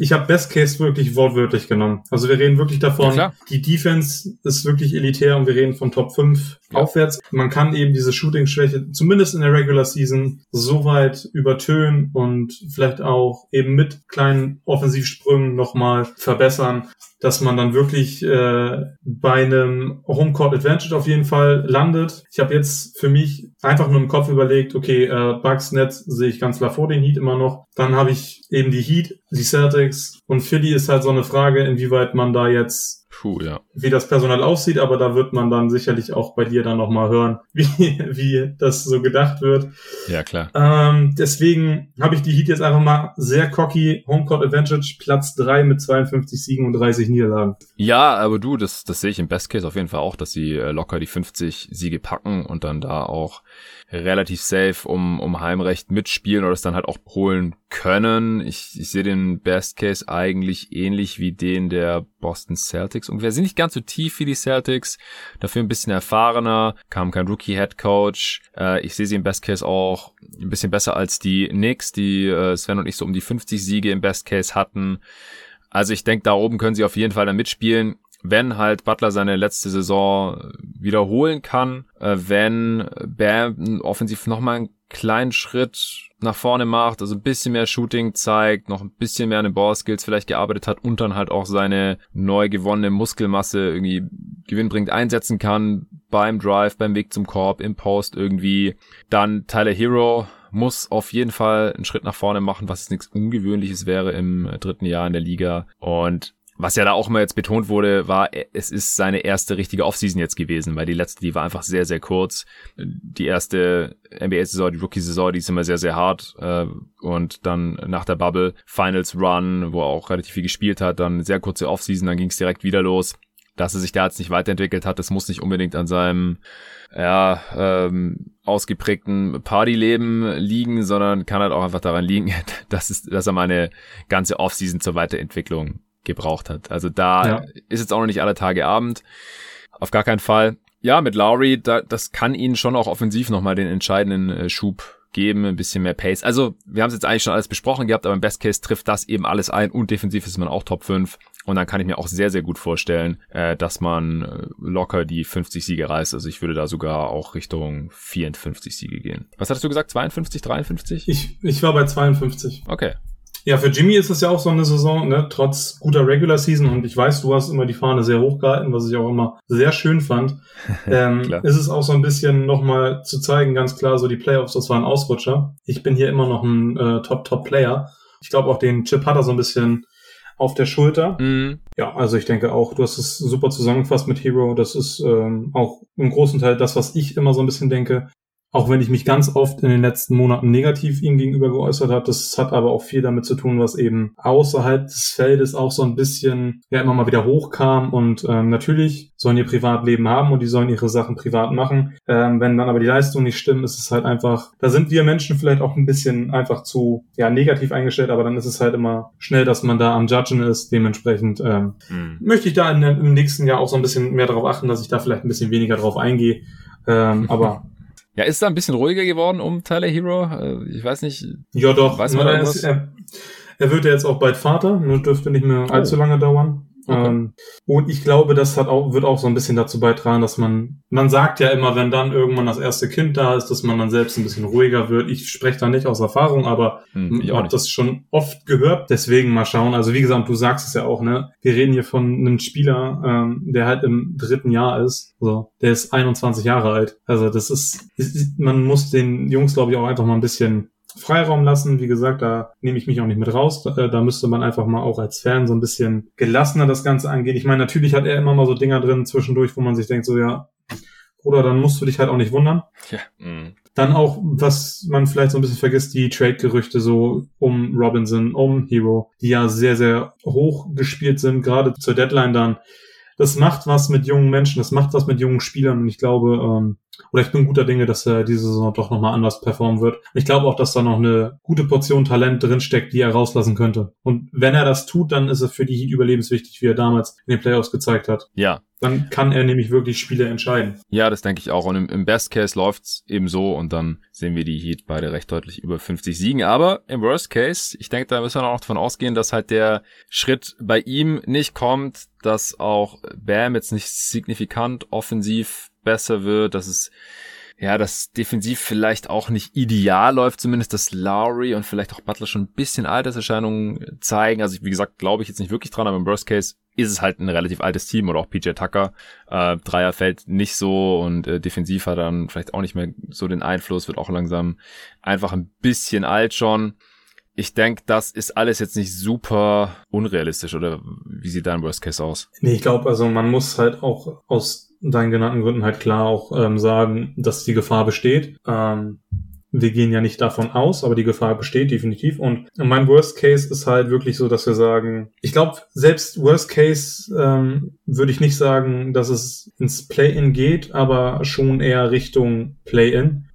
S2: ich habe Best Case wirklich wortwörtlich genommen. Also wir reden wirklich
S1: Ja,
S2: davon,
S1: klar.
S2: die Defense ist wirklich elitär und wir reden von Top 5
S1: Ja.
S2: aufwärts. Man kann eben diese Shooting-Schwäche, zumindest in der Regular Season, so weit übertönen und vielleicht auch eben mit kleinen Offensivsprüngen nochmal verbessern, dass man dann wirklich äh, bei einem Homecourt Advantage auf jeden Fall landet. Ich habe jetzt für mich einfach nur im Kopf überlegt, okay, äh, Bucks Netz sehe ich ganz klar vor den Heat immer noch. Dann habe ich eben die Heat, die Celtics und Philly ist halt so eine Frage, inwieweit man da jetzt
S1: Puh, ja.
S2: wie das Personal aussieht, aber da wird man dann sicherlich auch bei dir dann nochmal hören, wie, wie das so gedacht wird.
S1: Ja, klar.
S2: Ähm, deswegen habe ich die Heat jetzt einfach mal sehr cocky. Homecourt Advantage, Platz drei mit 52 Siegen und 30 Niederlagen.
S1: Ja, aber du, das, das sehe ich im Best Case auf jeden Fall auch, dass sie äh, locker die 50 Siege packen und dann da auch relativ safe um, um Heimrecht mitspielen oder es dann halt auch holen können. Ich, ich sehe den Best Case eigentlich ähnlich wie den der Boston Celtics. Und wir sind nicht ganz so tief wie die Celtics, dafür ein bisschen erfahrener, kam kein Rookie-Head Coach. Äh, ich sehe sie im Best Case auch ein bisschen besser als die Knicks, die äh, Sven und ich so um die 50 Siege im Best Case hatten. Also ich denke, da oben können sie auf jeden Fall dann mitspielen wenn halt Butler seine letzte Saison wiederholen kann, äh, wenn Bam offensiv nochmal einen kleinen Schritt nach vorne macht, also ein bisschen mehr Shooting zeigt, noch ein bisschen mehr an den Ballskills vielleicht gearbeitet hat und dann halt auch seine neu gewonnene Muskelmasse irgendwie gewinnbringend einsetzen kann beim Drive, beim Weg zum Korb, im Post irgendwie. Dann Tyler Hero muss auf jeden Fall einen Schritt nach vorne machen, was nichts Ungewöhnliches wäre im dritten Jahr in der Liga. Und was ja da auch immer jetzt betont wurde, war, es ist seine erste richtige Offseason jetzt gewesen, weil die letzte, die war einfach sehr, sehr kurz. Die erste NBA-Saison, die Rookie-Saison, die ist immer sehr, sehr hart. Äh, und dann nach der Bubble Finals Run, wo er auch relativ viel gespielt hat, dann sehr kurze Offseason, dann ging es direkt wieder los. Dass er sich da jetzt nicht weiterentwickelt hat, das muss nicht unbedingt an seinem ja, ähm, ausgeprägten Partyleben liegen, sondern kann halt auch einfach daran liegen, dass, es, dass er mal eine ganze Offseason zur Weiterentwicklung gebraucht hat. Also da ja. ist jetzt auch noch nicht alle Tage Abend. Auf gar keinen Fall. Ja, mit Lowry, da, das kann ihnen schon auch offensiv nochmal den entscheidenden äh, Schub geben, ein bisschen mehr Pace. Also, wir haben es jetzt eigentlich schon alles besprochen gehabt, aber im Best Case trifft das eben alles ein und defensiv ist man auch Top 5. Und dann kann ich mir auch sehr, sehr gut vorstellen, äh, dass man äh, locker die 50 Siege reißt. Also ich würde da sogar auch Richtung 54 Siege gehen. Was hattest du gesagt? 52, 53?
S2: Ich, ich war bei 52.
S1: Okay.
S2: Ja, für Jimmy ist es ja auch so eine Saison, ne, trotz guter Regular Season und ich weiß, du hast immer die Fahne sehr hoch gehalten, was ich auch immer sehr schön fand. ähm, ist es auch so ein bisschen nochmal zu zeigen, ganz klar, so die Playoffs, das war ein Ausrutscher. Ich bin hier immer noch ein äh, Top-Top-Player. Ich glaube auch den Chip hat er so ein bisschen auf der Schulter. Mhm. Ja, also ich denke auch, du hast es super zusammengefasst mit Hero. Das ist ähm, auch im großen Teil das, was ich immer so ein bisschen denke auch wenn ich mich ganz oft in den letzten Monaten negativ ihm gegenüber geäußert habe, das hat aber auch viel damit zu tun, was eben außerhalb des Feldes auch so ein bisschen ja immer mal wieder hochkam und ähm, natürlich sollen ihr Privatleben haben und die sollen ihre Sachen privat machen. Ähm, wenn dann aber die Leistung nicht stimmt, ist es halt einfach, da sind wir Menschen vielleicht auch ein bisschen einfach zu ja negativ eingestellt, aber dann ist es halt immer schnell, dass man da am Judgen ist. Dementsprechend ähm, mhm. möchte ich da in, im nächsten Jahr auch so ein bisschen mehr darauf achten, dass ich da vielleicht ein bisschen weniger drauf eingehe. Ähm, aber
S1: ja, ist da ein bisschen ruhiger geworden um Tyler Hero? Äh, ich weiß nicht.
S2: Ja, doch. Weiß man er, ist, er, er wird ja jetzt auch bald Vater, nur dürfte nicht mehr oh. allzu lange dauern. Okay. Ähm, und ich glaube, das hat auch, wird auch so ein bisschen dazu beitragen, dass man, man sagt ja immer, wenn dann irgendwann das erste Kind da ist, dass man dann selbst ein bisschen ruhiger wird. Ich spreche da nicht aus Erfahrung, aber hm, ich habe das schon oft gehört. Deswegen mal schauen. Also wie gesagt, du sagst es ja auch, ne? Wir reden hier von einem Spieler, ähm, der halt im dritten Jahr ist. So, der ist 21 Jahre alt. Also das ist, man muss den Jungs, glaube ich, auch einfach mal ein bisschen Freiraum lassen. Wie gesagt, da nehme ich mich auch nicht mit raus. Da, äh, da müsste man einfach mal auch als Fan so ein bisschen gelassener das Ganze angehen. Ich meine, natürlich hat er immer mal so Dinger drin zwischendurch, wo man sich denkt, so ja, Bruder, dann musst du dich halt auch nicht wundern. Ja. Mhm. Dann auch, was man vielleicht so ein bisschen vergisst, die Trade-Gerüchte so um Robinson, um Hero, die ja sehr, sehr hoch gespielt sind, gerade zur Deadline dann. Das macht was mit jungen Menschen, das macht was mit jungen Spielern und ich glaube, ähm, oder ich bin guter Dinge, dass er diese Saison doch nochmal anders performen wird. Ich glaube auch, dass da noch eine gute Portion Talent drinsteckt, die er rauslassen könnte. Und wenn er das tut, dann ist er für die Heat überlebenswichtig, wie er damals in den Playoffs gezeigt hat.
S1: Ja.
S2: Dann kann er nämlich wirklich Spiele entscheiden.
S1: Ja, das denke ich auch. Und im, im Best Case läuft's eben so und dann sehen wir die Heat beide recht deutlich über 50 Siegen. Aber im Worst Case, ich denke, da müssen wir auch davon ausgehen, dass halt der Schritt bei ihm nicht kommt, dass auch Bam jetzt nicht signifikant offensiv besser wird, dass es ja, das defensiv vielleicht auch nicht ideal läuft, zumindest dass Lowry und vielleicht auch Butler schon ein bisschen Alterserscheinungen zeigen. Also wie gesagt, glaube ich jetzt nicht wirklich dran, aber im Worst Case ist es halt ein relativ altes Team oder auch PJ Tucker. Äh, Dreier fällt nicht so und äh, defensiv hat dann vielleicht auch nicht mehr so den Einfluss, wird auch langsam einfach ein bisschen alt schon. Ich denke, das ist alles jetzt nicht super unrealistisch oder wie sieht dein Worst Case aus?
S2: Nee, ich glaube, also man muss halt auch aus deinen genannten Gründen halt klar auch ähm, sagen, dass die Gefahr besteht. Ähm, wir gehen ja nicht davon aus, aber die Gefahr besteht definitiv. Und mein Worst Case ist halt wirklich so, dass wir sagen, ich glaube, selbst Worst Case ähm, würde ich nicht sagen, dass es ins Play-in geht, aber schon eher Richtung Play-in.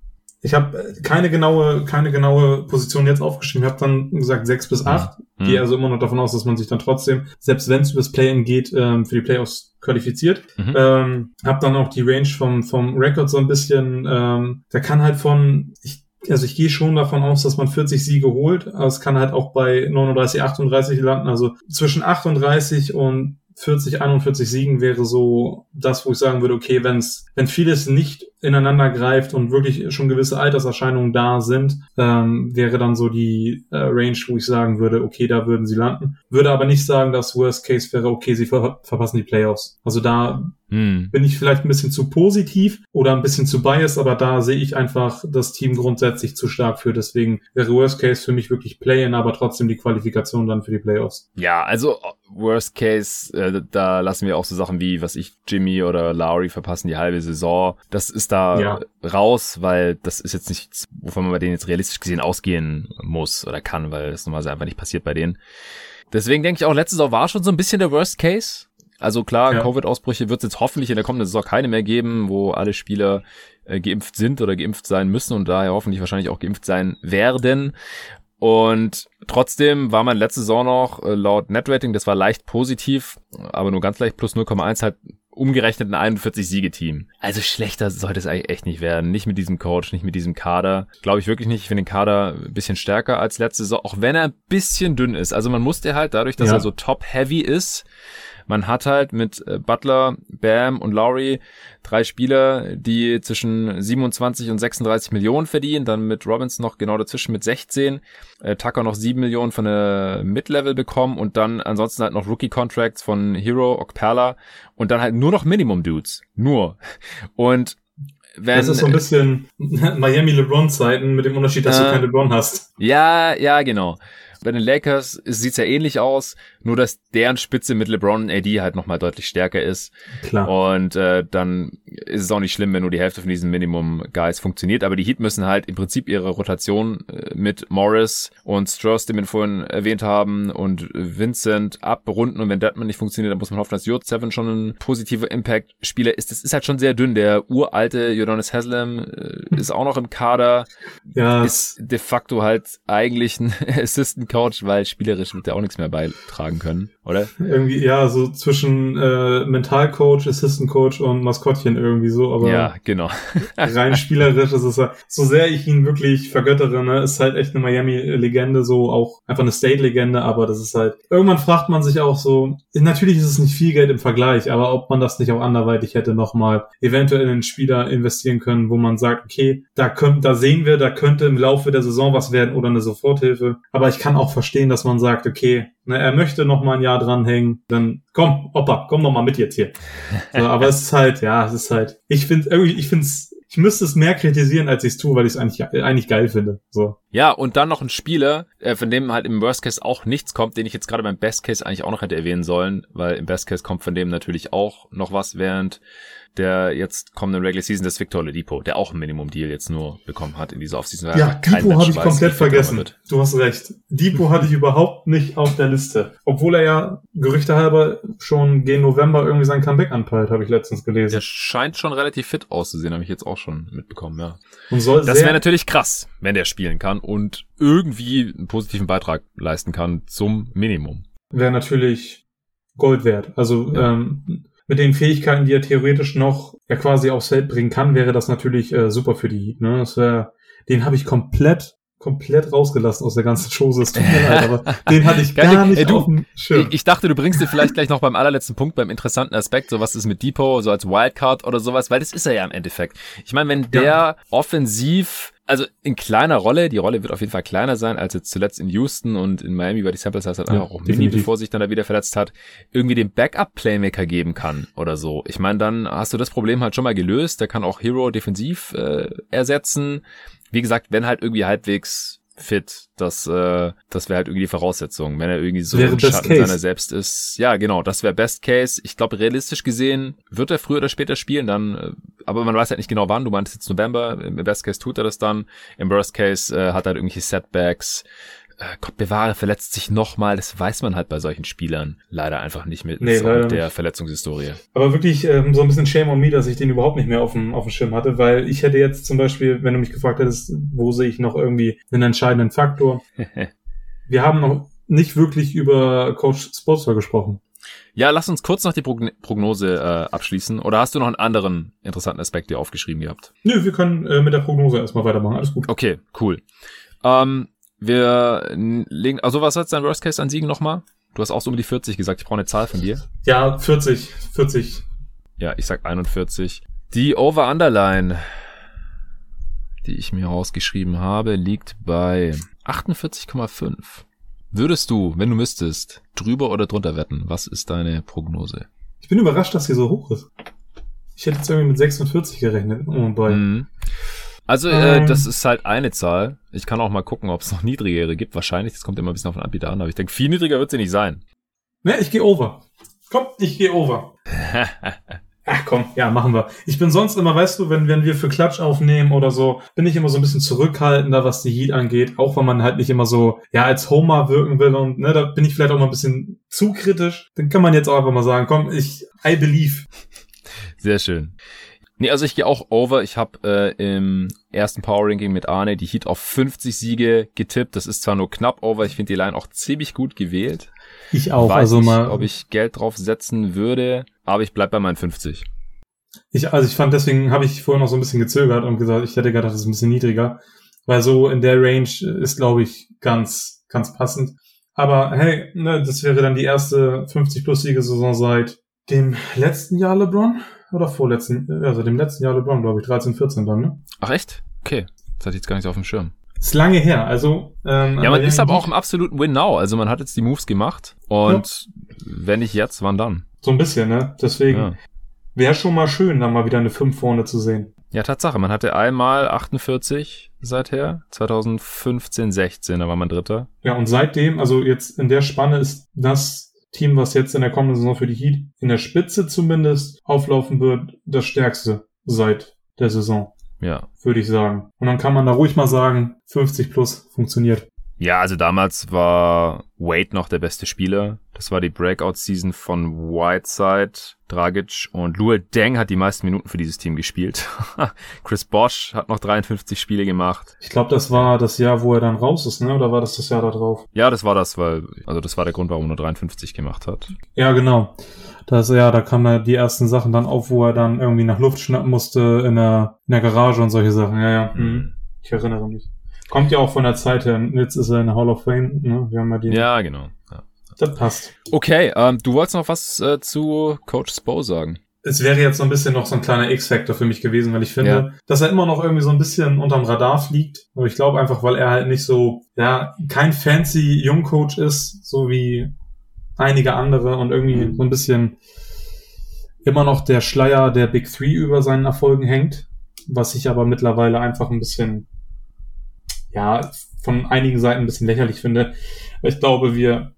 S2: Ich habe keine genaue, keine genaue Position jetzt aufgeschrieben. Ich habe dann gesagt sechs bis acht. Mhm. Gehe also immer noch davon aus, dass man sich dann trotzdem, selbst wenn es übers Play-in geht, ähm, für die Playoffs qualifiziert. Mhm. Ähm, hab dann auch die Range vom vom Record so ein bisschen. Ähm, der kann halt von ich also ich gehe schon davon aus, dass man 40 Siege holt, aber es kann halt auch bei 39, 38 landen. Also zwischen 38 und 40, 41 Siegen wäre so das, wo ich sagen würde, okay, wenn's, wenn vieles nicht ineinander greift und wirklich schon gewisse Alterserscheinungen da sind, ähm, wäre dann so die äh, Range, wo ich sagen würde, okay, da würden sie landen. Würde aber nicht sagen, dass Worst Case wäre, okay, sie ver verpassen die Playoffs. Also da hm. bin ich vielleicht ein bisschen zu positiv oder ein bisschen zu biased, aber da sehe ich einfach das Team grundsätzlich zu stark für. Deswegen wäre Worst Case für mich wirklich Play-in, aber trotzdem die Qualifikation dann für die Playoffs.
S1: Ja, also Worst Case, äh, da lassen wir auch so Sachen wie, was ich, Jimmy oder Lowry verpassen die halbe Saison. Das ist da ja. raus, weil das ist jetzt nichts, wovon man bei denen jetzt realistisch gesehen ausgehen muss oder kann, weil das normalerweise einfach nicht passiert bei denen. Deswegen denke ich auch, letzte Saison war schon so ein bisschen der Worst Case. Also klar, ja. Covid-Ausbrüche wird es jetzt hoffentlich in der kommenden Saison keine mehr geben, wo alle Spieler äh, geimpft sind oder geimpft sein müssen und daher hoffentlich wahrscheinlich auch geimpft sein werden. Und trotzdem war man letzte Saison noch äh, laut Netrating, das war leicht positiv, aber nur ganz leicht plus 0,1 halt umgerechnet ein 41 Siegeteam. Also schlechter sollte es eigentlich echt nicht werden. Nicht mit diesem Coach, nicht mit diesem Kader. Glaube ich wirklich nicht. Ich finde den Kader ein bisschen stärker als letzte Saison, auch wenn er ein bisschen dünn ist. Also man musste halt dadurch, dass ja. er so top-heavy ist, man hat halt mit äh, Butler, Bam und Lowry drei Spieler, die zwischen 27 und 36 Millionen verdienen, dann mit Robinson noch genau dazwischen mit 16, äh, Tucker noch 7 Millionen von der Mid-Level bekommen und dann ansonsten halt noch Rookie-Contracts von Hero, Okpala und dann halt nur noch Minimum-Dudes. Nur. Und wenn,
S2: das ist so ein bisschen Miami LeBron-Zeiten mit dem Unterschied, dass äh, du keinen LeBron hast.
S1: Ja, ja, genau. Bei den Lakers sieht's ja ähnlich aus, nur dass deren Spitze mit LeBron und AD halt nochmal deutlich stärker ist. Klar. Und äh, dann ist es auch nicht schlimm, wenn nur die Hälfte von diesen Minimum-Guys funktioniert. Aber die Heat müssen halt im Prinzip ihre Rotation äh, mit Morris und Strauss, den wir vorhin erwähnt haben, und Vincent abrunden. Und wenn Deadman nicht funktioniert, dann muss man hoffen, dass Jod Seven schon ein positiver Impact-Spieler ist. Das ist halt schon sehr dünn. Der uralte Jodonis Haslam äh, ist auch noch im Kader. Ja. Ist de facto halt eigentlich ein Assistant Coach, weil spielerisch wird er auch nichts mehr beitragen können, oder?
S2: Irgendwie, ja, so zwischen äh, Mentalcoach, Assistant Coach und Maskottchen irgendwie so, aber
S1: ja, genau.
S2: rein spielerisch ist es so sehr ich ihn wirklich vergöttere, ne, ist halt echt eine Miami-Legende, so auch einfach eine State-Legende, aber das ist halt, irgendwann fragt man sich auch so, natürlich ist es nicht viel Geld im Vergleich, aber ob man das nicht auch anderweitig hätte nochmal eventuell in einen Spieler investieren können, wo man sagt, okay, da könnt, da sehen wir, da könnte im Laufe der Saison was werden oder eine Soforthilfe, aber ich kann auch verstehen, dass man sagt, okay, ne, er möchte noch mal ein Jahr dranhängen, dann komm, Opa, komm noch mal mit jetzt hier. So, aber es ist halt, ja, es ist halt, ich finde irgendwie, ich finde es ich müsste es mehr kritisieren, als ich es tue, weil ich es eigentlich, eigentlich geil finde. So.
S1: Ja, und dann noch ein Spieler, äh, von dem halt im Worst Case auch nichts kommt, den ich jetzt gerade beim Best Case eigentlich auch noch hätte erwähnen sollen, weil im Best Case kommt von dem natürlich auch noch was, während der jetzt kommenden Regular Season des Victor Oladipo, der auch ein Minimum-Deal jetzt nur bekommen hat in dieser Offseason.
S2: Ja, Depot habe ich komplett vergessen. Du hast recht. Depot hatte ich überhaupt nicht auf der Liste. Obwohl er ja Gerüchte halber schon gegen November irgendwie sein Comeback anpeilt, habe ich letztens gelesen. Der
S1: scheint schon relativ fit auszusehen, habe ich jetzt auch schon mitbekommen, ja. Und soll das wäre natürlich krass, wenn der spielen kann und irgendwie einen positiven Beitrag leisten kann zum Minimum.
S2: Wäre natürlich Gold wert. Also ja. ähm, mit den Fähigkeiten, die er theoretisch noch ja quasi aufs Feld bringen kann, wäre das natürlich äh, super für die Heat. Ne? Das wär, den habe ich komplett komplett rausgelassen aus der ganzen Chose. Es tut mir leid, aber den hatte ich gar nicht
S1: ey, du, auf dem Schirm. Ich, ich, dachte, du bringst dir vielleicht gleich noch beim allerletzten Punkt, beim interessanten Aspekt, so was ist mit Depot, so als Wildcard oder sowas, weil das ist er ja im Endeffekt. Ich meine, wenn der ja. offensiv Also in kleiner Rolle, die Rolle wird auf jeden Fall kleiner sein als jetzt zuletzt in Houston und in Miami, weil die Sample Size halt ja, einfach auch mini, bevor sich dann da wieder verletzt hat, irgendwie den Backup-Playmaker geben kann oder so. Ich meine, dann hast du das Problem halt schon mal gelöst, der kann auch Hero defensiv äh, ersetzen. Wie gesagt, wenn halt irgendwie halbwegs fit. Das, äh, das wäre halt irgendwie die Voraussetzung. Wenn er irgendwie so
S2: wäre
S1: ein Schatten Case. seiner selbst ist. Ja, genau, das wäre Best Case. Ich glaube, realistisch gesehen wird er früher oder später spielen, dann, äh, aber man weiß halt nicht genau wann. Du meintest jetzt November. Im Best Case tut er das dann. Im Worst Case äh, hat er halt irgendwelche Setbacks Gott bewahre, verletzt sich nochmal. Das weiß man halt bei solchen Spielern leider einfach nicht mit, nee, mit der nicht. Verletzungshistorie.
S2: Aber wirklich ähm, so ein bisschen Shame on me, dass ich den überhaupt nicht mehr auf dem, auf dem Schirm hatte, weil ich hätte jetzt zum Beispiel, wenn du mich gefragt hättest, wo sehe ich noch irgendwie einen entscheidenden Faktor. Wir haben noch nicht wirklich über Coach Sportswear gesprochen.
S1: Ja, lass uns kurz noch die Prognose äh, abschließen. Oder hast du noch einen anderen interessanten Aspekt dir aufgeschrieben gehabt?
S2: Nö, wir können äh, mit der Prognose erstmal weitermachen. Alles gut.
S1: Okay, cool. Ähm, wir legen, also was hat dein Worst Case an Siegen nochmal? Du hast auch so um die 40 gesagt. Ich brauche eine Zahl von dir.
S2: Ja, 40. 40.
S1: Ja, ich sag 41. Die Over-Underline, die ich mir rausgeschrieben habe, liegt bei 48,5. Würdest du, wenn du müsstest, drüber oder drunter wetten? Was ist deine Prognose?
S2: Ich bin überrascht, dass sie so hoch ist. Ich hätte jetzt irgendwie mit 46 gerechnet. Oh, boy. Mhm.
S1: Also, äh, ähm. das ist halt eine Zahl. Ich kann auch mal gucken, ob es noch niedrigere gibt. Wahrscheinlich, das kommt immer ein bisschen auf den Anbieter an, aber ich denke, viel niedriger wird sie nicht sein.
S2: Ne, ich gehe over. Komm, ich gehe over. Ach komm, ja, machen wir. Ich bin sonst immer, weißt du, wenn, wenn wir für Klatsch aufnehmen oder so, bin ich immer so ein bisschen zurückhaltender, was die Heat angeht, auch wenn man halt nicht immer so, ja, als Homer wirken will und, ne, da bin ich vielleicht auch mal ein bisschen zu kritisch. Dann kann man jetzt auch einfach mal sagen, komm, ich, I believe.
S1: Sehr schön. Nee, also ich gehe auch over. Ich habe äh, im ersten Power Ranking mit Arne die Heat auf 50 Siege getippt. Das ist zwar nur knapp over, ich finde die Line auch ziemlich gut gewählt.
S2: Ich auch,
S1: Weiß
S2: also
S1: nicht,
S2: mal.
S1: ob ich Geld drauf setzen würde, aber ich bleib bei meinen 50.
S2: Ich, also ich fand, deswegen habe ich vorher noch so ein bisschen gezögert und gesagt, ich hätte gedacht, das ist ein bisschen niedriger. Weil so in der Range ist, glaube ich, ganz, ganz passend. Aber hey, ne, das wäre dann die erste 50 plus Siege Saison seit dem letzten Jahr LeBron oder vorletzten, also dem letzten Jahr LeBron, glaube ich, 13, 14 dann, ne?
S1: Ach echt? Okay. Das hatte ich jetzt gar nicht auf dem Schirm.
S2: Ist lange her, also.
S1: Ähm, ja, man ist aber auch im absoluten Win now. Also man hat jetzt die Moves gemacht und ja. wenn nicht jetzt, wann dann?
S2: So ein bisschen, ne? Deswegen ja. wäre schon mal schön, da mal wieder eine 5 vorne zu sehen.
S1: Ja, Tatsache. Man hatte einmal 48 seither, 2015, 16, da war man Dritter.
S2: Ja, und seitdem, also jetzt in der Spanne ist das Team, was jetzt in der kommenden Saison für die Heat in der Spitze zumindest auflaufen wird, das stärkste seit der Saison.
S1: Ja.
S2: Würde ich sagen. Und dann kann man da ruhig mal sagen, 50 plus funktioniert.
S1: Ja, also damals war Wade noch der beste Spieler. Das war die Breakout-Season von Whiteside, Dragic und Luol Deng hat die meisten Minuten für dieses Team gespielt. Chris Bosch hat noch 53 Spiele gemacht.
S2: Ich glaube, das war das Jahr, wo er dann raus ist, ne? Oder war das das Jahr da drauf?
S1: Ja, das war das, weil, also das war der Grund, warum er nur 53 gemacht hat.
S2: Ja, genau. Das, ja, da kamen die ersten Sachen dann auf, wo er dann irgendwie nach Luft schnappen musste in der, in der Garage und solche Sachen. Ja, ja. Mhm. Ich erinnere mich. Kommt ja auch von der Zeit her. Jetzt ist er in der Hall of Fame. Ne? Wir haben ja, die
S1: ja genau. Ja.
S2: Das passt.
S1: Okay, ähm, du wolltest noch was äh, zu Coach Spo sagen.
S2: Es wäre jetzt so ein bisschen noch so ein kleiner X-Factor für mich gewesen, weil ich finde, ja. dass er immer noch irgendwie so ein bisschen unterm Radar fliegt. Aber ich glaube einfach, weil er halt nicht so, ja, kein fancy Jungcoach ist, so wie einige andere und irgendwie so ein bisschen immer noch der Schleier der Big Three über seinen Erfolgen hängt, was ich aber mittlerweile einfach ein bisschen ja, von einigen Seiten ein bisschen lächerlich finde. Ich glaube, wir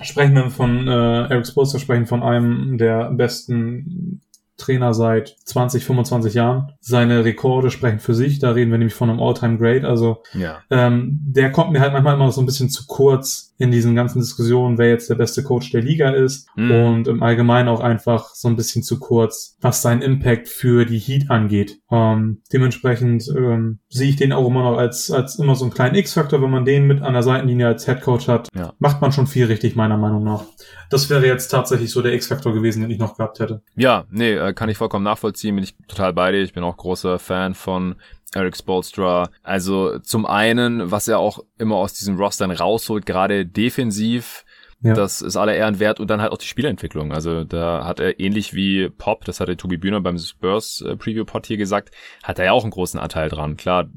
S2: sprechen dann von äh, Eric Spoelstra sprechen von einem der besten Trainer seit 20, 25 Jahren. Seine Rekorde sprechen für sich. Da reden wir nämlich von einem All-Time-Great. Also
S1: ja.
S2: ähm, der kommt mir halt manchmal immer so ein bisschen zu kurz in diesen ganzen Diskussionen, wer jetzt der beste Coach der Liga ist. Mhm. Und im Allgemeinen auch einfach so ein bisschen zu kurz, was sein Impact für die Heat angeht. Ähm, dementsprechend ähm, sehe ich den auch immer noch als, als immer so einen kleinen X-Faktor. Wenn man den mit an der Seitenlinie als Head Coach hat,
S1: ja.
S2: macht man schon viel richtig, meiner Meinung nach. Das wäre jetzt tatsächlich so der X-Faktor gewesen, den ich noch gehabt hätte.
S1: Ja, nee, äh, kann ich vollkommen nachvollziehen, bin ich total bei dir. Ich bin auch großer Fan von Eric Spolstra. Also zum einen, was er auch immer aus diesen Rostern rausholt, gerade defensiv, ja. Das ist aller Ehren wert und dann halt auch die Spielentwicklung. Also da hat er ähnlich wie Pop, das hatte Tobi Bühner beim Spurs äh, Preview Pod hier gesagt, hat er ja auch einen großen Anteil dran. Klar,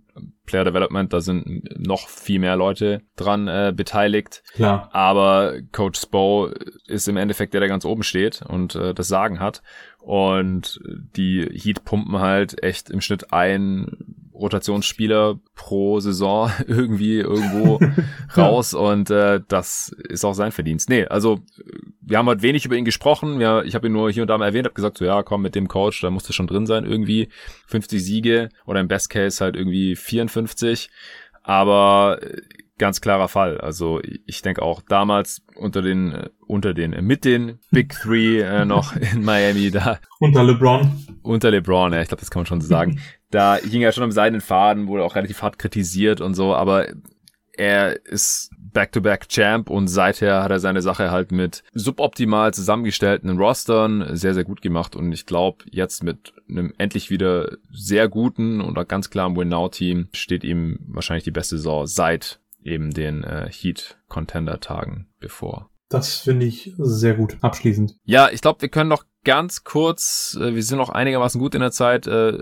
S1: Player Development, da sind noch viel mehr Leute dran äh, beteiligt.
S2: Klar.
S1: Aber Coach Spo ist im Endeffekt der, der ganz oben steht und äh, das Sagen hat. Und die Heat pumpen halt echt im Schnitt ein Rotationsspieler pro Saison irgendwie irgendwo raus und äh, das ist auch sein Verdienst. Nee, also wir haben halt wenig über ihn gesprochen. Ja, ich habe ihn nur hier und da mal erwähnt, habe gesagt, so ja, komm mit dem Coach, da musste schon drin sein irgendwie 50 Siege oder im Best Case halt irgendwie 54. Aber äh, ganz klarer Fall. Also ich denke auch damals unter den äh, unter den äh, mit den Big Three äh, noch in Miami da
S2: unter LeBron
S1: unter LeBron ja ich glaube das kann man schon so sagen da hing er schon am seidenen Faden wurde auch relativ hart kritisiert und so aber er ist Back-to-Back-Champ und seither hat er seine Sache halt mit suboptimal zusammengestellten Rostern sehr, sehr gut gemacht und ich glaube, jetzt mit einem endlich wieder sehr guten und auch ganz klaren Win-Now-Team steht ihm wahrscheinlich die beste Saison seit eben den äh, Heat-Contender-Tagen bevor.
S2: Das finde ich sehr gut. Abschließend.
S1: Ja, ich glaube, wir können noch ganz kurz, äh, wir sind noch einigermaßen gut in der Zeit, äh,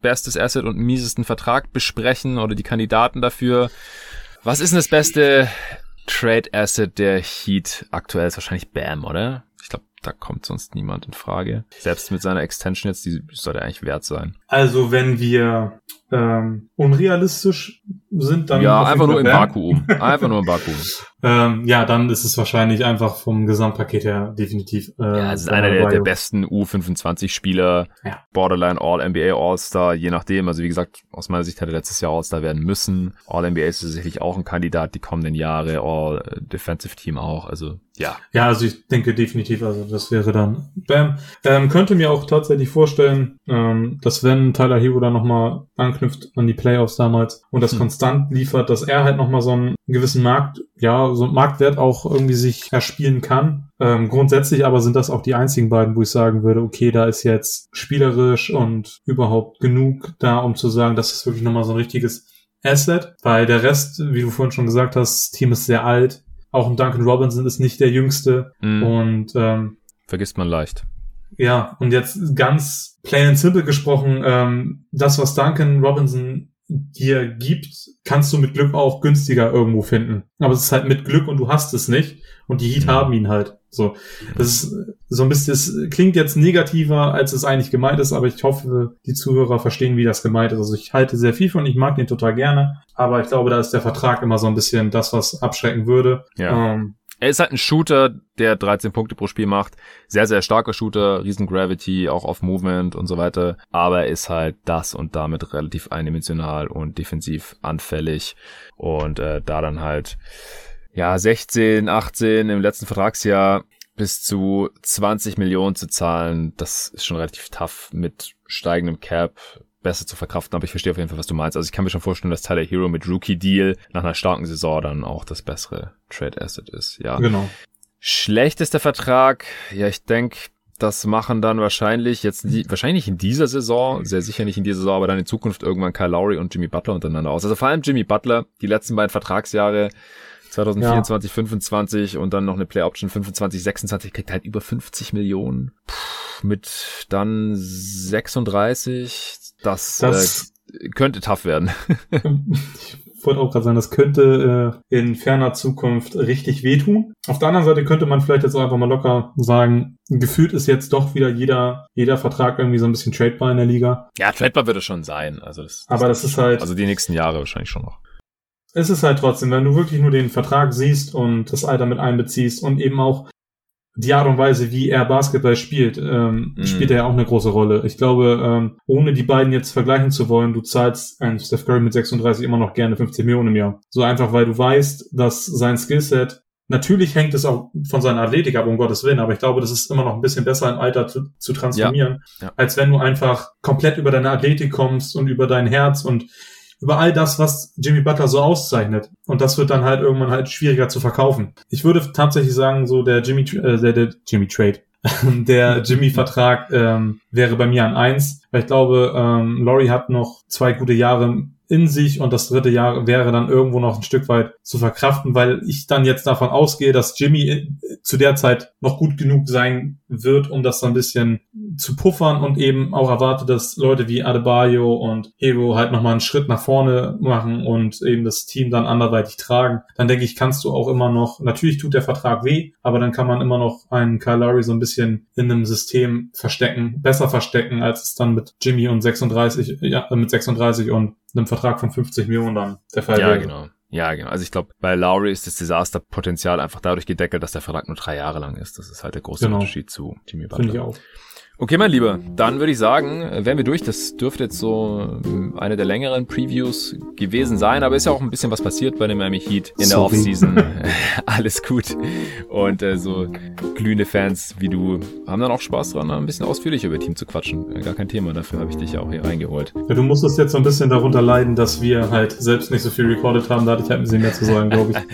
S1: bestes Asset und miesesten Vertrag besprechen oder die Kandidaten dafür. Was ist denn das beste Trade Asset der Heat aktuell? Ist wahrscheinlich Bam, oder? Ich glaube, da kommt sonst niemand in Frage. Selbst mit seiner Extension jetzt, die sollte eigentlich wert sein.
S2: Also wenn wir ähm, unrealistisch sind, dann
S1: ja einfach nur im Vakuum, einfach nur im Vakuum.
S2: ähm, ja, dann ist es wahrscheinlich einfach vom Gesamtpaket her definitiv.
S1: Äh, ja, es ist einer der, der besten U25-Spieler,
S2: ja.
S1: Borderline All-NBA All-Star, je nachdem. Also wie gesagt, aus meiner Sicht hätte letztes Jahr All-Star werden müssen. All-NBA ist sicherlich auch ein Kandidat die kommenden Jahre, All-Defensive Team auch. Also ja.
S2: Ja, also ich denke definitiv, also das wäre dann Bam. Ähm, könnte mir auch tatsächlich vorstellen, ähm, dass wenn Tyler Hero dann nochmal anknüpft an die Playoffs damals und das hm. konstant liefert, dass er halt nochmal so einen gewissen Markt, ja, so einen Marktwert auch irgendwie sich erspielen kann. Ähm, grundsätzlich aber sind das auch die einzigen beiden, wo ich sagen würde, okay, da ist jetzt spielerisch und überhaupt genug da, um zu sagen, das ist wirklich nochmal so ein richtiges Asset, weil der Rest, wie du vorhin schon gesagt hast, das Team ist sehr alt. Auch ein Duncan Robinson ist nicht der Jüngste.
S1: Mhm.
S2: Und ähm,
S1: vergisst man leicht.
S2: Ja, und jetzt ganz plain and simple gesprochen, ähm, das, was Duncan Robinson dir gibt, kannst du mit Glück auch günstiger irgendwo finden. Aber es ist halt mit Glück und du hast es nicht. Und die Heat mhm. haben ihn halt. So. Das ist so ein bisschen, es klingt jetzt negativer, als es eigentlich gemeint ist, aber ich hoffe, die Zuhörer verstehen, wie das gemeint ist. Also ich halte sehr viel von, ich mag den total gerne, aber ich glaube, da ist der Vertrag immer so ein bisschen das, was abschrecken würde.
S1: Ja. Ähm, er ist halt ein Shooter, der 13 Punkte pro Spiel macht. Sehr, sehr starker Shooter, riesen Gravity, auch auf Movement und so weiter. Aber er ist halt das und damit relativ eindimensional und defensiv anfällig. Und äh, da dann halt, ja, 16, 18 im letzten Vertragsjahr bis zu 20 Millionen zu zahlen, das ist schon relativ tough mit steigendem Cap besser zu verkraften, aber ich verstehe auf jeden Fall, was du meinst. Also ich kann mir schon vorstellen, dass Tyler Hero mit Rookie Deal nach einer starken Saison dann auch das bessere Trade Asset ist. Ja.
S2: Genau.
S1: Schlechtester Vertrag, ja, ich denke, das machen dann wahrscheinlich jetzt wahrscheinlich in dieser Saison, sehr sicher nicht in dieser Saison, aber dann in Zukunft irgendwann Kyle Lowry und Jimmy Butler untereinander aus. Also vor allem Jimmy Butler, die letzten beiden Vertragsjahre 2024, ja. 25 und dann noch eine Play Option 25, 26 kriegt halt über 50 Millionen. Puh, mit dann 36, das, das äh, könnte tough werden.
S2: ich wollte auch gerade sagen, das könnte äh, in ferner Zukunft richtig wehtun. Auf der anderen Seite könnte man vielleicht jetzt auch einfach mal locker sagen, gefühlt ist jetzt doch wieder jeder, jeder Vertrag irgendwie so ein bisschen tradebar in der Liga.
S1: Ja, tradebar wird es schon sein. Also das,
S2: das Aber das ist halt.
S1: Also die nächsten Jahre wahrscheinlich schon noch.
S2: Es ist halt trotzdem, wenn du wirklich nur den Vertrag siehst und das Alter mit einbeziehst und eben auch die Art und Weise, wie er Basketball spielt, ähm, mm. spielt er ja auch eine große Rolle. Ich glaube, ähm, ohne die beiden jetzt vergleichen zu wollen, du zahlst einen Steph Curry mit 36 immer noch gerne 15 Millionen im Jahr. So einfach, weil du weißt, dass sein Skillset Natürlich hängt es auch von seiner Athletik ab, um Gottes Willen, aber ich glaube, das ist immer noch ein bisschen besser im Alter zu, zu transformieren, ja, ja. als wenn du einfach komplett über deine Athletik kommst und über dein Herz und über all das, was Jimmy Butler so auszeichnet. Und das wird dann halt irgendwann halt schwieriger zu verkaufen. Ich würde tatsächlich sagen, so der Jimmy, äh, der, der Jimmy Trade, der Jimmy-Vertrag ähm, wäre bei mir an eins, weil ich glaube, ähm, Laurie hat noch zwei gute Jahre in sich und das dritte Jahr wäre dann irgendwo noch ein Stück weit zu verkraften, weil ich dann jetzt davon ausgehe, dass Jimmy zu der Zeit noch gut genug sein wird, um das so ein bisschen zu puffern und eben auch erwarte, dass Leute wie Adebayo und Hero halt nochmal einen Schritt nach vorne machen und eben das Team dann anderweitig tragen. Dann denke ich, kannst du auch immer noch, natürlich tut der Vertrag weh, aber dann kann man immer noch einen Kyle Lowry so ein bisschen in einem System verstecken, besser verstecken, als es dann mit Jimmy und 36, ja, mit 36 und einem Vertrag von 50 Millionen dann der Fall
S1: ja,
S2: wäre.
S1: genau. Ja, genau. Also ich glaube, bei Lowry ist das Desasterpotenzial einfach dadurch gedeckelt, dass der Vertrag nur drei Jahre lang ist. Das ist halt der große
S2: Genau.
S1: Unterschied zu Jimmy Butler.
S2: Finde ich auch.
S1: Okay, mein Lieber, dann würde ich sagen, äh, wären wir durch. Das dürfte jetzt so ähm, eine der längeren Previews gewesen sein, aber ist ja auch ein bisschen was passiert bei den Miami Heat in der
S2: Sorry.
S1: Offseason. Alles gut. Und äh, so glühende Fans wie du haben dann auch Spaß dran, ein bisschen ausführlicher über Team zu quatschen. Äh, Gar kein Thema, dafür habe ich dich ja auch hier reingeholt.
S2: Ja, du musstest jetzt so ein bisschen darunter leiden, dass wir halt selbst nicht so viel recorded haben. Da hatte ich halt ein bisschen mehr zu sagen, glaube ich.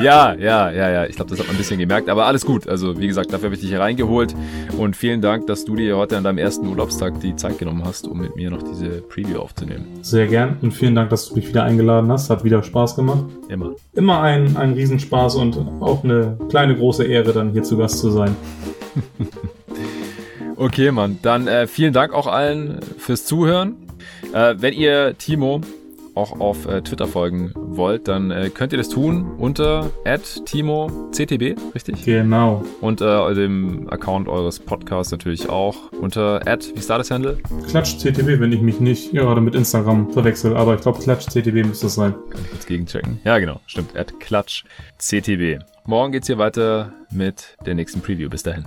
S1: Ja, ja, ja, ja. Ich glaube, das hat man ein bisschen gemerkt, aber alles gut. Also, wie gesagt, dafür habe ich dich hier reingeholt. Und vielen Dank, dass du dir heute an deinem ersten Urlaubstag die Zeit genommen hast, um mit mir noch diese Preview aufzunehmen.
S2: Sehr gern und vielen Dank, dass du mich wieder eingeladen hast. Hat wieder Spaß gemacht.
S1: Immer.
S2: Immer ein, ein Riesenspaß und auch eine kleine große Ehre, dann hier zu Gast zu sein.
S1: Okay, Mann. Dann äh, vielen Dank auch allen fürs Zuhören. Äh, wenn ihr Timo auch auf äh, Twitter folgen wollt, dann äh, könnt ihr das tun unter @timo_ctb, richtig?
S2: Genau.
S1: Und äh, dem Account eures Podcasts natürlich auch unter wie ist da das Handle?
S2: Klatsch CTB, wenn ich mich nicht gerade mit Instagram verwechsel, aber ich glaube Klatsch CTB müsste es sein.
S1: Kann ich kurz gegenchecken. Ja, genau, stimmt. @klatschctb. Morgen geht's hier weiter mit der nächsten Preview. Bis dahin.